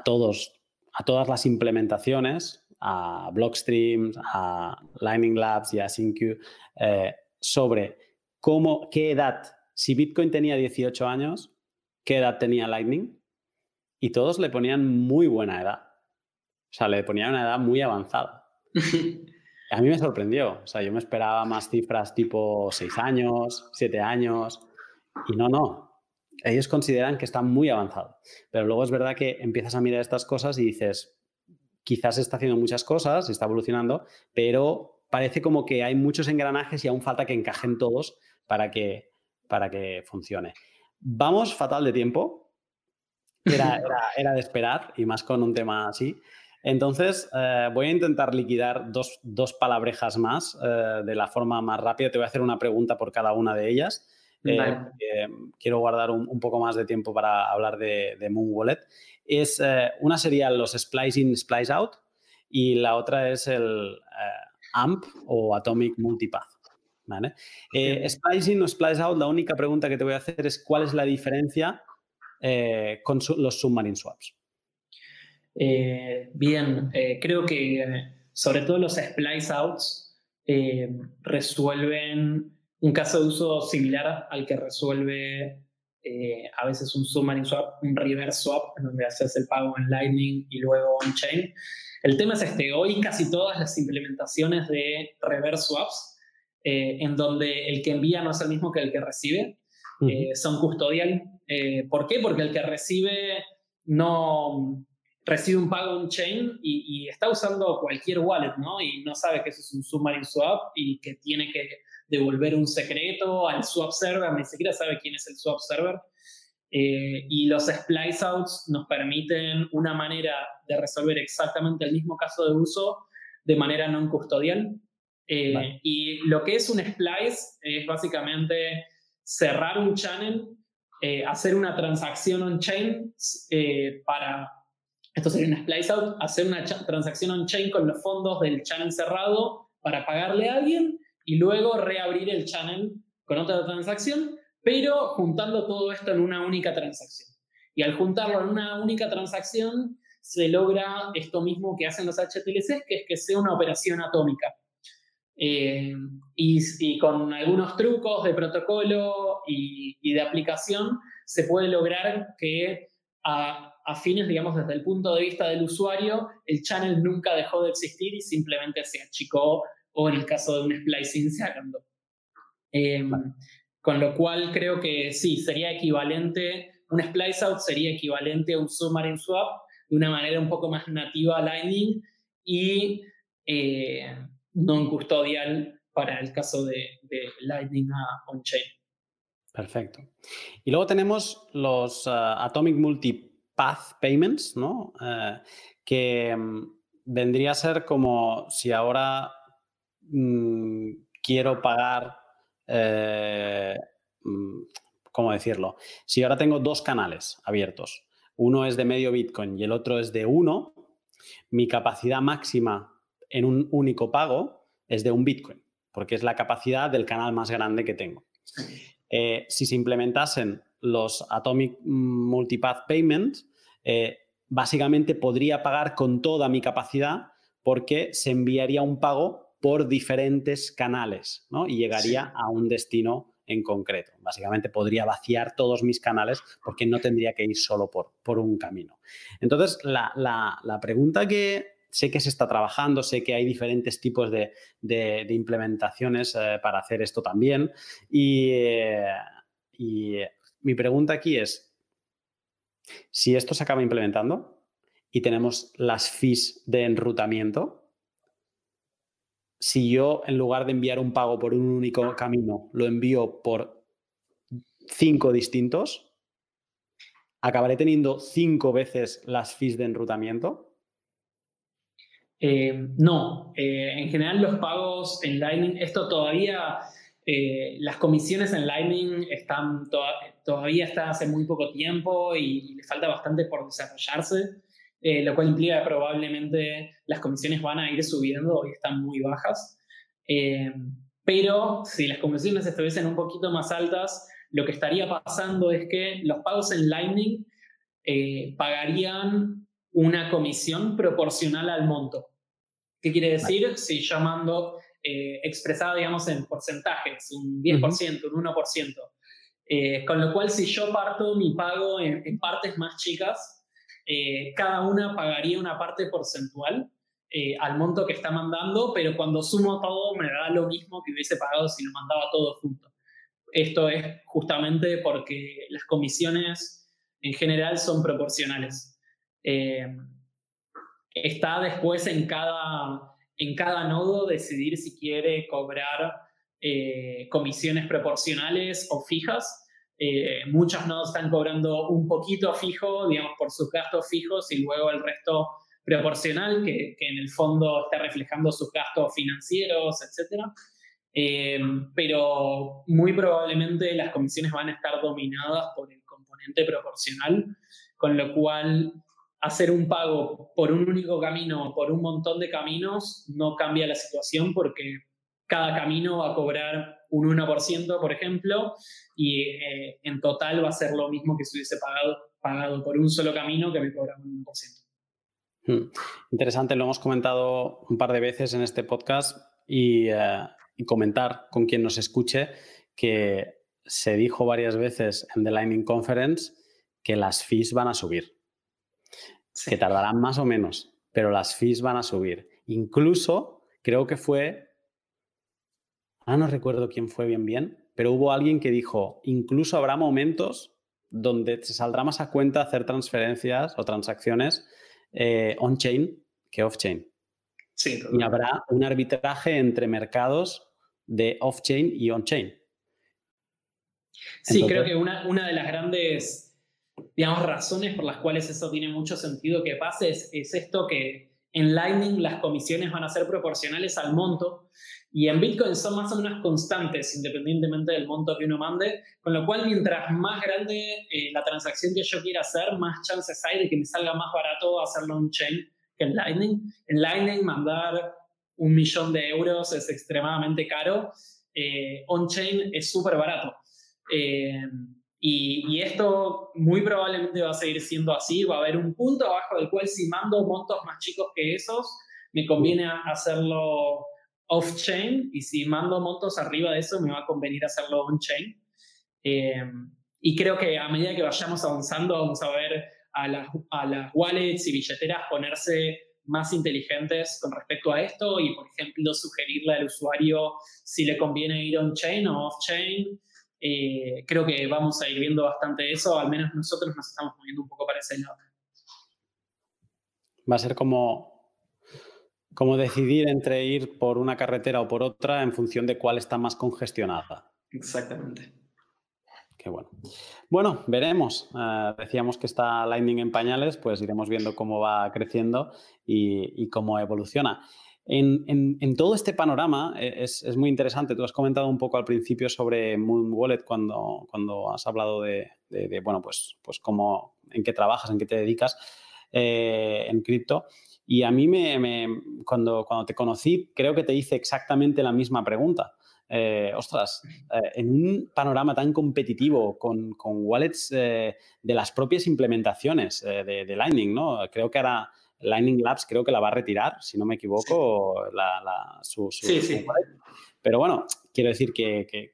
todos, a todas las implementaciones, a Blockstream, a Lightning Labs y a SyncQ, eh, sobre cómo, qué edad, si Bitcoin tenía 18 años, qué edad tenía Lightning, y todos le ponían muy buena edad. O sea, le ponían una edad muy avanzada. A mí me sorprendió. O sea, yo me esperaba más cifras tipo 6 años, 7 años. Y no, no ellos consideran que está muy avanzado. Pero luego es verdad que empiezas a mirar estas cosas y dices, quizás está haciendo muchas cosas, está evolucionando, pero parece como que hay muchos engranajes y aún falta que encajen todos para que, para que funcione. Vamos fatal de tiempo. Era, era, de esperar y más con un tema así. Entonces, eh, voy a intentar liquidar dos, dos palabrejas más eh, de la forma más rápida. Te voy a hacer una pregunta por cada una de ellas. Eh, quiero guardar un, poco más de tiempo para hablar de, Moon Wallet. Es, una sería los Splice In, Splice Out y la otra es el AMP o Atomic Multipath. ¿Vale? Splice In o Splice Out, la única pregunta que te voy a hacer es cuál es la diferencia con los Submarine Swaps. bien, creo que sobre todo los Splice Outs resuelven un caso de uso similar al que resuelve eh, a veces un submarine swap, un reverse swap, en donde haces el pago en Lightning y luego on-chain. El tema es este, hoy casi todas las implementaciones de reverse swaps, eh, en donde el que envía no es el mismo que el que recibe, eh, son custodial. ¿Por qué? Porque el que recibe no recibe un pago on-chain y, y, está usando cualquier wallet, ¿no? Y no sabe que eso es un submarine swap y que tiene que devolver un secreto al swap server, ni siquiera sabe quién es el swap server. Eh, y los splice outs nos permiten una manera de resolver exactamente el mismo caso de uso de manera no custodial. Eh, y lo que es un splice es básicamente cerrar un channel, eh, hacer una transacción on-chain para, esto sería un splice out, hacer una transacción on-chain con los fondos del channel cerrado para pagarle a alguien y luego reabrir el channel con otra transacción, pero juntando todo esto en una única transacción. Y al juntarlo en una única transacción, se logra esto mismo que hacen los HTLC, que es que sea una operación atómica. Eh, y, con algunos trucos de protocolo y, de aplicación, se puede lograr que a, a, fines, digamos, desde el punto de vista del usuario, el channel nunca dejó de existir y simplemente se achicó o en el caso de un splicing se agrandó. Em, con lo cual creo que sí, sería equivalente, un splice out sería equivalente a un submarine swap de una manera un poco más nativa a Lightning y eh, non custodial para el caso de, Lightning on-chain. Perfecto. Y luego tenemos los uh, Atomic Multipath Payments, ¿no? Uh, que um, vendría a ser como si ahora Mm, quiero pagar, eh, mm, ¿cómo decirlo? Si ahora tengo dos canales abiertos, uno es de medio Bitcoin y el otro es de uno, mi capacidad máxima en un único pago es de un Bitcoin, porque es la capacidad del canal más grande que tengo. Eh, si se implementasen los Atomic Multipath Payments, eh, básicamente podría pagar con toda mi capacidad porque se enviaría un pago por diferentes canales y llegaría a un destino en concreto. Básicamente podría vaciar todos mis canales porque no tendría que ir solo por, por un camino. Entonces, la, pregunta que sé que se está trabajando, sé que hay diferentes tipos de, implementaciones eh, para hacer esto también. Y, eh, y mi pregunta aquí es, si esto se acaba implementando y tenemos las fees de enrutamiento, si yo en lugar de enviar un pago por un único camino, lo envío por cinco distintos, ¿acabaré teniendo cinco veces las fees de enrutamiento? Eh, no, eh, en general los pagos en Lightning, esto todavía, eh, las comisiones en Lightning están todavía están hace muy poco tiempo y, y le falta bastante por desarrollarse. Eh, lo cual implica que probablemente las comisiones van a ir subiendo y están muy bajas. Eh, pero si las comisiones estuviesen un poquito más altas, lo que estaría pasando es que los pagos en Lightning eh, pagarían una comisión proporcional al monto. ¿Qué quiere decir? Si yo mando expresado, digamos, en porcentajes, un 10%, un 1%. con lo cual, si yo parto mi pago en partes más chicas, eh, cada una pagaría una parte porcentual eh, al monto que está mandando, pero cuando sumo todo me da lo mismo que hubiese pagado si lo mandaba todo junto. Esto es justamente porque las comisiones en general son proporcionales. Eh, está después en cada, en cada nodo decidir si quiere cobrar comisiones proporcionales o fijas eh, muchos nodos están cobrando un poquito fijo, digamos, por sus gastos fijos y luego el resto proporcional, que, en el fondo está reflejando sus gastos financieros, etc. Eh, pero muy probablemente las comisiones van a estar dominadas por el componente proporcional, con lo cual hacer un pago por un único camino o por un montón de caminos no cambia la situación porque cada camino va a cobrar un 1%, por ejemplo, y eh, en total va a ser lo mismo que si hubiese pagado, pagado por un solo camino que me cobra un 1%. Hmm. Interesante, lo hemos comentado un par de veces en este podcast y, eh, comentar con quien nos escuche que se dijo varias veces en The Lightning Conference que las fees van a subir, que tardarán más o menos, pero las fees van a subir. Incluso creo que fue Ah, no recuerdo quién fue bien bien, pero hubo alguien que dijo, incluso habrá momentos donde te saldrá más a cuenta hacer transferencias o transacciones eh, on-chain que off-chain. Sí, y habrá un arbitraje entre mercados de off-chain y on-chain. Sí, creo que una, una, de las grandes, digamos, razones por las cuales eso tiene mucho sentido que pase es, es esto que en Lightning las comisiones van a ser proporcionales al monto y en Bitcoin son más o menos constantes independientemente del monto que uno mande, con lo cual mientras más grande eh, la transacción que yo quiera hacer, más chances hay de que me salga más barato hacerlo en chain que en Lightning. En Lightning mandar un millón de euros es extremadamente caro, eh, on-chain es súper barato. Eh, y, esto muy probablemente va a seguir siendo así, va a haber un punto abajo del cual si mando montos más chicos que esos, me conviene hacerlo off-chain y si mando montos arriba de eso me va a convenir hacerlo on-chain. Eh, y creo que a medida que vayamos avanzando vamos a ver a las, a las wallets y billeteras ponerse más inteligentes con respecto a esto y, por ejemplo, sugerirle al usuario si le conviene ir on-chain o off-chain. Eh, creo que vamos a ir viendo bastante eso, al menos nosotros nos estamos moviendo un poco para ese lado. Va a ser como como decidir entre ir por una carretera o por otra en función de cuál está más congestionada. Exactamente. Qué bueno. Bueno, veremos. Eh, decíamos que está Lightning en pañales, pues iremos viendo cómo va creciendo y, cómo evoluciona. En, todo este panorama eh, es, muy interesante. Tú has comentado un poco al principio sobre Moon Wallet cuando, has hablado de, bueno, pues, pues cómo, en qué trabajas, en qué te dedicas eh, en cripto. Y a mí, me, cuando, te conocí, creo que te hice exactamente la misma pregunta. Eh, ostras, en un panorama tan competitivo con, wallets de las propias implementaciones de, de, Lightning, ¿no? Creo que ahora Lightning Labs creo que la va a retirar, si no me equivoco, su, sí, sí. Pero bueno, quiero decir que,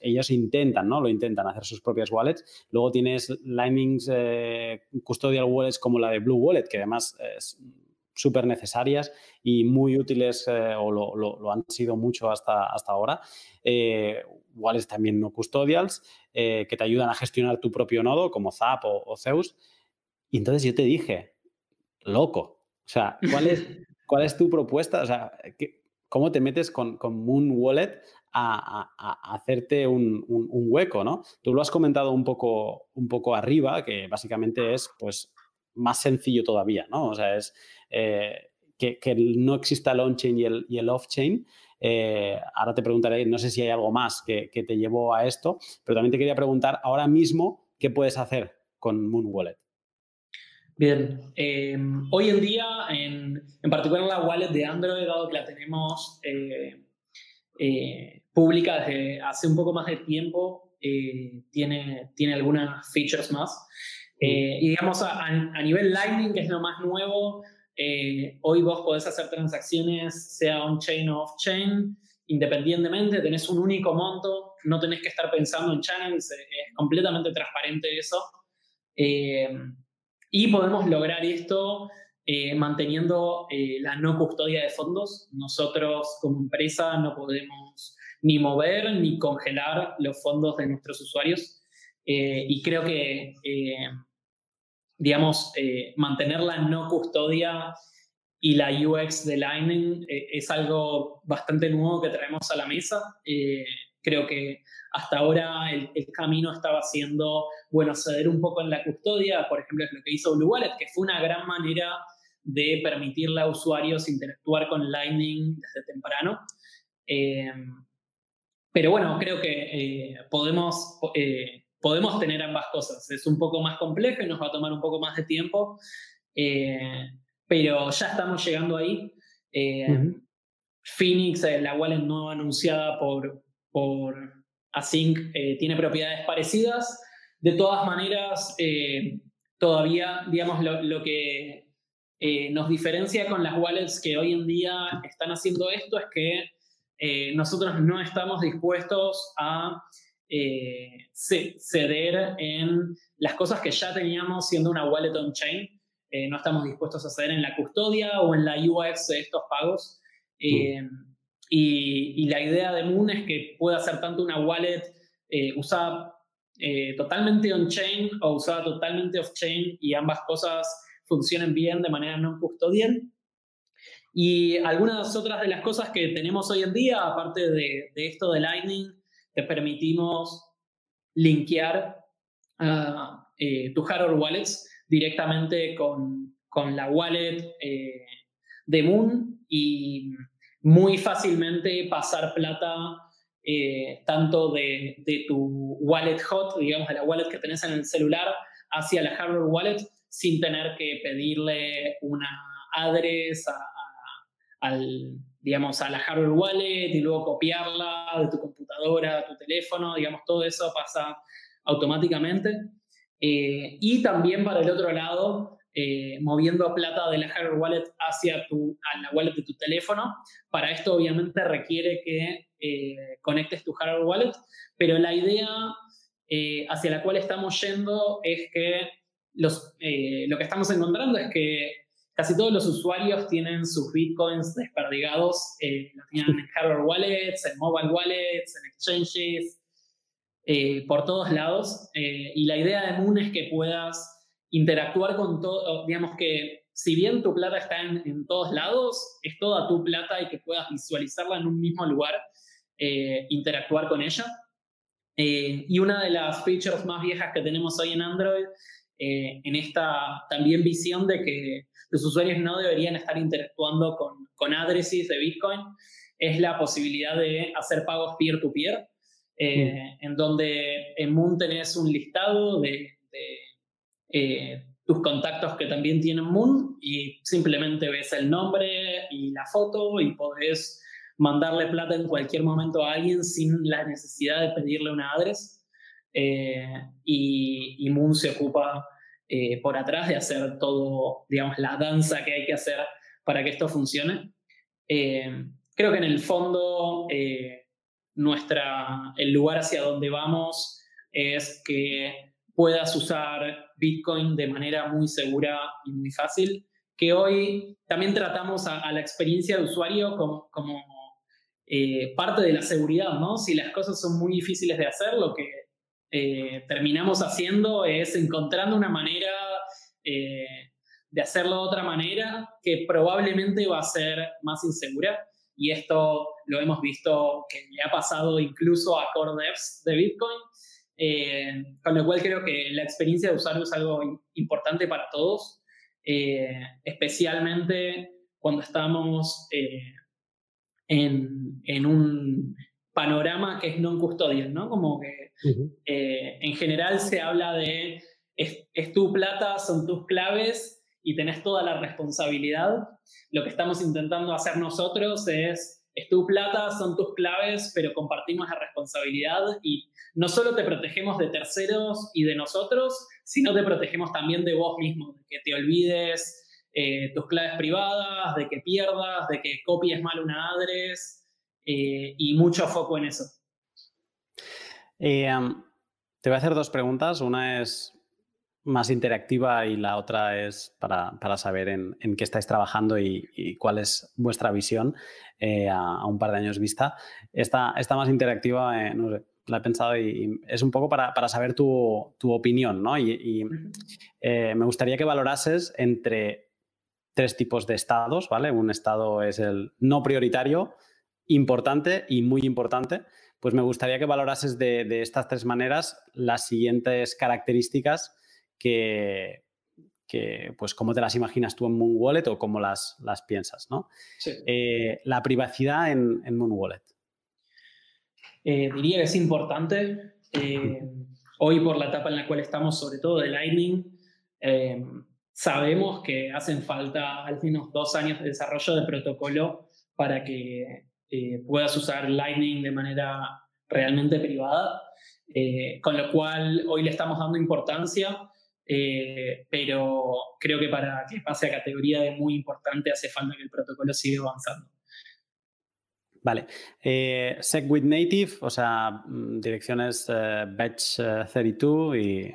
ellos intentan, ¿no? Lo intentan hacer sus propias wallets. Luego tienes Lightning eh, Custodial Wallets como la de Blue Wallet, que además es súper necesarias y muy útiles eh, o lo, han sido mucho hasta, hasta ahora. Eh, wallets también no custodials que te ayudan a gestionar tu propio nodo como Zap o, o Zeus. Y entonces yo te dije, loco. O sea, ¿cuál es, cuál es tu propuesta? O sea, ¿cómo te metes con, con Moon Wallet a, hacerte un, hueco, ¿no? Tú lo has comentado un poco, un poco arriba, que básicamente es pues más sencillo todavía, ¿no? O sea, es eh, que, no exista el on-chain y el, y el off-chain. Eh, ahora te preguntaré, no sé si hay algo más que, que te llevó a esto, pero también te quería preguntar ahora mismo qué puedes hacer con Moon Wallet. Bien, em, hoy en día, en, en, particular la wallet de Android, dado que la tenemos eh, eh, pública desde hace un poco más de tiempo, eh, tiene, tiene algunas features más. Mm. y digamos, a, a, nivel Lightning, que es lo más nuevo, hoy vos podés hacer transacciones, sea on-chain o off-chain, independientemente, tenés un único monto, no tenés que estar pensando en channels, es completamente transparente eso. Y podemos lograr esto eh, manteniendo eh, la no custodia de fondos. Nosotros como empresa no podemos ni mover ni congelar los fondos de nuestros usuarios. Eh, y creo que, digamos, mantener la no custodia y la UX de Lightning es algo bastante nuevo que traemos a la mesa. Creo que hasta ahora el, camino estaba siendo, bueno, ceder un poco en la custodia, por ejemplo, es lo que hizo Blue Wallet, que fue una gran manera de permitirle a usuarios interactuar con Lightning desde temprano. Eh, pero bueno, creo que eh, podemos, eh, podemos tener ambas cosas. Es un poco más complejo y nos va a tomar un poco más de tiempo, pero ya estamos llegando ahí. Phoenix, la wallet no anunciada por, por Async eh, tiene propiedades parecidas. De todas maneras, eh, todavía, digamos, lo, que eh, nos diferencia con las wallets que hoy en día están haciendo esto es que nosotros no estamos dispuestos a ceder en las cosas que ya teníamos siendo una wallet on-chain. no estamos dispuestos a ceder en la custodia o en la UX de estos pagos. Mm. Y, la idea de Moon es que pueda ser tanto una wallet eh, usada eh, totalmente on-chain o usada totalmente off-chain y ambas cosas funcionen bien de manera no custodial. Y algunas otras de las cosas que tenemos hoy en día, aparte de, esto de Lightning, te permitimos linkear uh, tu hardware wallets directamente con, con la wallet de Moon y muy fácilmente pasar plata eh, tanto de, tu wallet hot, digamos, de la wallet que tenés en el celular, hacia la hardware wallet sin tener que pedirle una address a, al, digamos, a la hardware wallet y luego copiarla de tu computadora a tu teléfono, digamos, todo eso pasa automáticamente. Eh, y también para el otro lado, eh, moviendo plata de la hardware wallet hacia tu, a la wallet de tu teléfono. Para esto obviamente requiere que eh, conectes tu hardware wallet, pero la idea eh, hacia la cual estamos yendo es que los, lo que estamos encontrando es que casi todos los usuarios tienen sus bitcoins desperdigados, los tienen en hardware wallets, en mobile wallets, en exchanges, por todos lados. y la idea de Moon es que puedas interactuar con todo, digamos que si bien tu plata está en, todos lados, es toda tu plata y que puedas visualizarla en un mismo lugar, eh, interactuar con ella. Eh, y una de las features más viejas que tenemos hoy en Android, eh, en esta también visión de que los usuarios no deberían estar interactuando con, con Adresys de Bitcoin es la posibilidad de hacer pagos peer-to-peer, en donde en Moon tenés un listado de, eh, tus contactos que también tienen Moon y simplemente ves el nombre y la foto y podés mandarle plata en cualquier momento a alguien sin la necesidad de pedirle una adres. Eh, y, Moon se ocupa por atrás de hacer todo, digamos, la danza que hay que hacer para que esto funcione. creo que en el fondo nuestra, el lugar hacia donde vamos es que puedas usar Bitcoin de manera muy segura y muy fácil, que hoy también tratamos a, la experiencia de usuario como, como eh, parte de la seguridad, ¿no? Si las cosas son muy difíciles de hacer, lo que eh, terminamos haciendo es encontrando una manera eh, de hacerlo de otra manera que probablemente va a ser más insegura y esto lo hemos visto que le ha pasado incluso a core devs de Bitcoin, eh, con lo cual creo que la experiencia de usuario es algo importante para todos, eh, especialmente cuando estamos eh, en, en, un panorama que es non-custodial, ¿no? Como que en general se habla de es tu plata, son tus claves y tenés toda la responsabilidad. Lo que estamos intentando hacer nosotros es, es tu plata, son tus claves, pero compartimos la responsabilidad y no solo te protegemos de terceros y de nosotros, sino te protegemos también de vos mismo, de que te olvides eh, tus claves privadas, de que pierdas, de que copies mal una adres eh, y mucho foco en eso. Eh, te voy a hacer dos preguntas. Una es más interactiva y la otra es para, saber en, qué estáis trabajando y, cuál es vuestra visión eh, a, un par de años vista. Esta, esta más interactiva, eh, la he pensado y, es un poco para, saber tu, opinión, ¿no? Y, eh, me gustaría que valorases entre tres tipos de estados, ¿vale? Un estado es el no prioritario, importante y muy importante. Pues me gustaría que valorases de, de estas tres maneras las siguientes características que, pues, cómo te las imaginas tú en Moon Wallet o cómo las, las piensas, ¿no? Eh, la privacidad en, en Moon Wallet. Eh, diría que es importante. Eh, hoy, por la etapa en la cual estamos, sobre todo de Lightning, sabemos que hacen falta al menos dos años de desarrollo de protocolo para que puedas usar Lightning de manera realmente privada. con lo cual, hoy le estamos dando importancia eh, pero creo que para que pase a categoría de muy importante hace falta que el protocolo siga avanzando. Vale. Eh, SegWit Native, o sea, mm, direcciones eh, Batch 32 y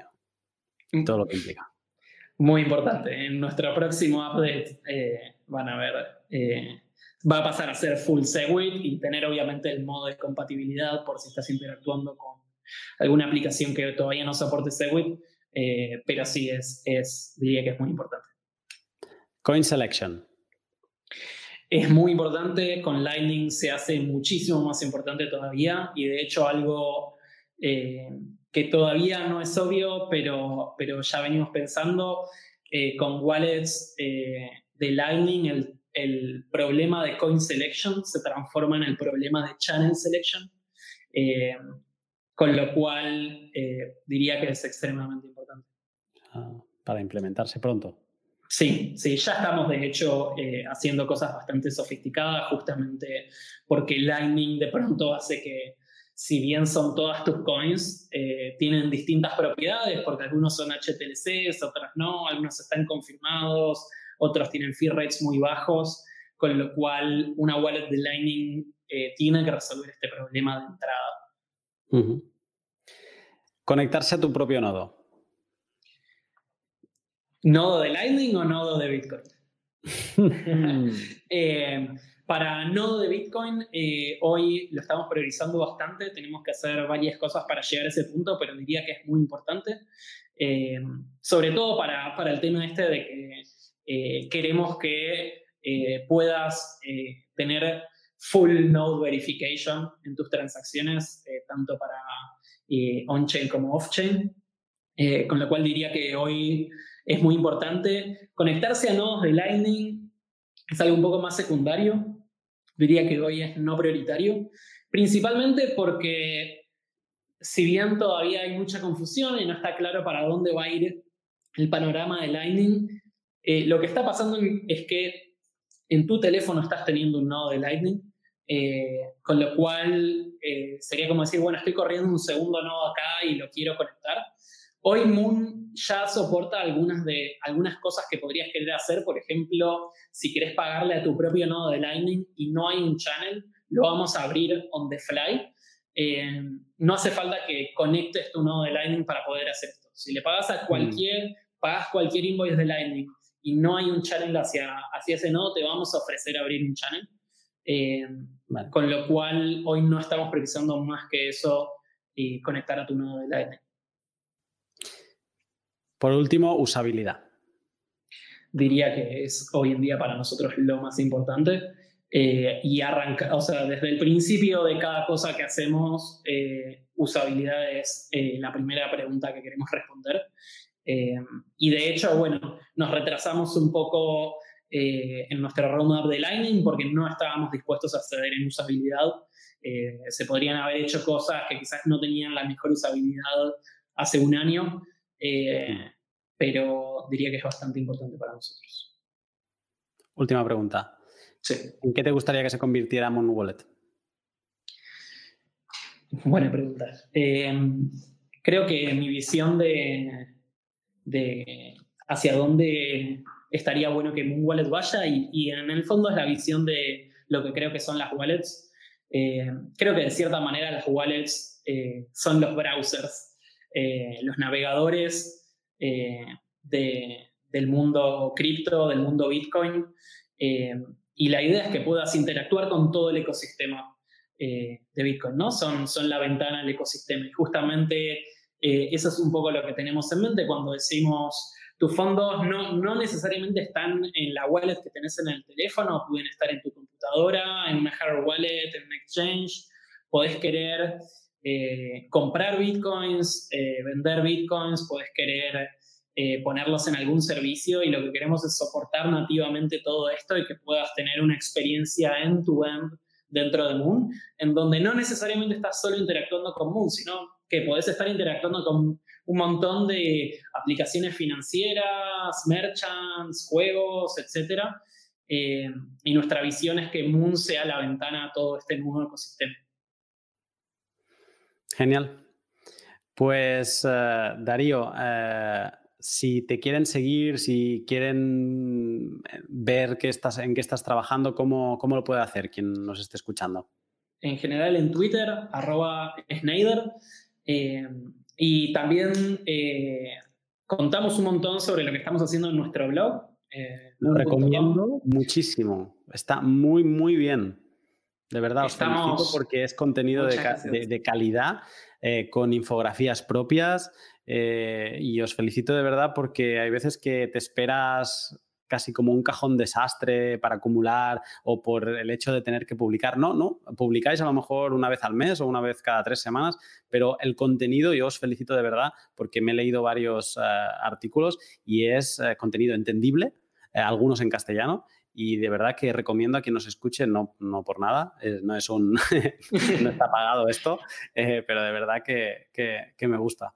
mm. todo lo que implica. Muy importante. En nuestro próximo update van a ver, va a pasar a ser full SegWit y tener obviamente el modo de compatibilidad por si estás interactuando con alguna aplicación que todavía no soporte SegWit eh, pero sí, es, es, diría que es muy importante. Coin Selection. Es muy importante, con Lightning se hace muchísimo más importante todavía y de hecho algo eh, que todavía no es obvio, pero, pero ya venimos pensando, eh, con wallets de Lightning el, el, problema de coin selection se transforma en el problema de channel selection, con lo cual diría que es extremadamente importante para implementarse pronto. Sí, sí, ya estamos de hecho eh, haciendo cosas bastante sofisticadas justamente porque Lightning de pronto hace que si bien son todas tus coins, eh, tienen distintas propiedades porque algunos son HTLCs, otras no, algunos están confirmados, otros tienen fee rates muy bajos, con lo cual una wallet de Lightning eh, tiene que resolver este problema de entrada. Conectarse a tu propio nodo. ¿Nodo de Lightning o nodo de Bitcoin? Eh, para nodo de Bitcoin, eh, hoy lo estamos priorizando bastante. Tenemos que hacer varias cosas para llegar a ese punto, pero diría que es muy importante. Eh, sobre todo para, para, el tema este de que queremos que puedas tener full node verification en tus transacciones, tanto para on-chain como off-chain. con lo cual diría que hoy es muy importante. Conectarse a nodos de Lightning es algo un poco más secundario. Diría que hoy es no prioritario, principalmente porque si bien todavía hay mucha confusión y no está claro para dónde va a ir el panorama de Lightning, eh, lo que está pasando es que en tu teléfono estás teniendo un nodo de Lightning, eh, con lo cual eh, sería como decir, bueno, estoy corriendo un segundo nodo acá y lo quiero conectar. Hoy Moon ya soporta algunas, de, algunas cosas que podrías querer hacer, por ejemplo, si quieres pagarle a tu propio nodo de Lightning y no hay un channel, lo vamos a abrir on the fly. Eh, no hace falta que conectes tu nodo de Lightning para poder hacer esto. Si le pagas a cualquier, pagas cualquier invoice de Lightning y no hay un channel hacia, hacia ese nodo, te vamos a ofrecer abrir un channel. Eh, con lo cual, hoy no estamos precisando más que eso y conectar a tu nodo de Lightning. Por último, usabilidad. Diría que es hoy en día para nosotros lo más importante. Eh, y arranca, o sea, desde el principio de cada cosa que hacemos, eh, usabilidad es eh, la primera pregunta que queremos responder. Y de hecho, bueno, nos retrasamos un poco en nuestra roadmap de Lightning porque no estábamos dispuestos a ceder en usabilidad. se podrían haber hecho cosas que quizás no tenían la mejor usabilidad hace un año, eh, pero diría que es bastante importante para nosotros. Última pregunta. ¿En qué te gustaría que se convirtiera Moon Wallet? Buena pregunta. Creo que mi visión de, de, hacia dónde estaría bueno que Moon Wallet vaya y, en el fondo es la visión de lo que creo que son las wallets. Em, creo que de cierta manera las wallets eh, son los browsers eh, los navegadores eh, del mundo cripto, del mundo Bitcoin. Eh, y la idea es que puedas interactuar con todo el ecosistema de Bitcoin, ¿no? Son, son la ventana del ecosistema. Y justamente eso es un poco lo que tenemos en mente cuando decimos tus fondos no, no, necesariamente están en la wallet que tenés en el teléfono, pueden estar en tu computadora, en una hardware wallet, en un exchange. Podés querer eh, comprar bitcoins, eh, vender bitcoins, puedes querer eh, ponerlos en algún servicio y lo que queremos es soportar nativamente todo esto y que puedas tener una experiencia end-to-end dentro de Moon, en donde no necesariamente estás solo interactuando con Moon, sino que podés estar interactuando con un montón de aplicaciones financieras, merchants, juegos, etc. y nuestra visión es que Moon sea la ventana a todo este nuevo ecosistema. Genial. Pues eh, Darío, eh, si te quieren seguir, si quieren eh, ver qué estás, en qué estás trabajando, ¿cómo, ¿cómo, lo puede hacer quien nos esté escuchando? En general en Twitter, arroba Schneider. y también contamos un montón sobre lo que estamos haciendo en nuestro blog. lo recomiendo muchísimo. Está muy, muy bien. De verdad, os felicito porque es contenido de, calidad, eh, con infografías propias. Eh, y os felicito de verdad porque hay veces que te esperas casi como un cajón desastre para acumular o por el hecho de tener que publicar. No, no, publicáis a lo mejor una vez al mes o una vez cada tres semanas, pero el contenido yo os felicito de verdad porque me he leído varios eh, artículos y es contenido entendible, algunos en castellano y de verdad que recomiendo a quien nos escuche, no, no por nada, eh, no es un, no está pagado esto, eh, pero de verdad que, que, me gusta.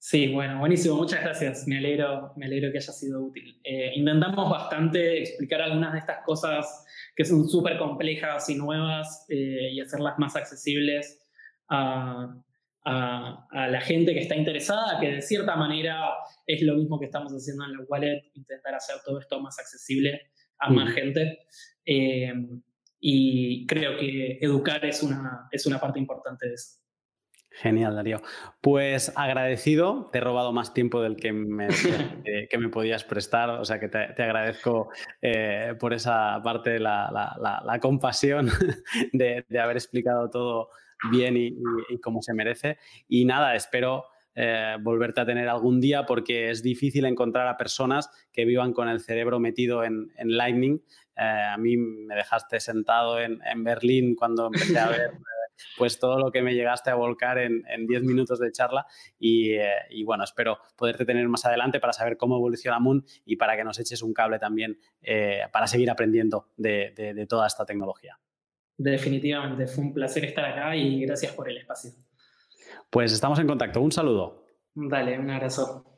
Sí, bueno, buenísimo, muchas gracias, me alegro, me alegro que haya sido útil. Eh, intentamos bastante explicar algunas de estas cosas que son súper complejas y nuevas y hacerlas más accesibles a, a, a, la gente que está interesada, que de cierta manera es lo mismo que estamos haciendo en la wallet, intentar hacer todo esto más accesible a más gente. Eh, y creo que educar es una, es una parte importante de eso. Genial, Darío. Pues agradecido, te he robado más tiempo del que me, que me podías prestar, o sea que te, te agradezco eh, por esa parte de la, la, la, compasión de, de, haber explicado todo bien y, y, como se merece. Y nada, espero eh, volverte a tener algún día porque es difícil encontrar a personas que vivan con el cerebro metido en, Lightning. Eh, a mí me dejaste sentado en, Berlín cuando empecé a ver pues todo lo que me llegaste a volcar en 10 minutos de charla eh, y, bueno, espero poderte tener más adelante para saber cómo evoluciona Moon y para que nos eches un cable también eh, para seguir aprendiendo de toda esta tecnología. Definitivamente, fue un placer estar acá y gracias por el espacio. Pues estamos en contacto. Un saludo. Dale, un abrazo.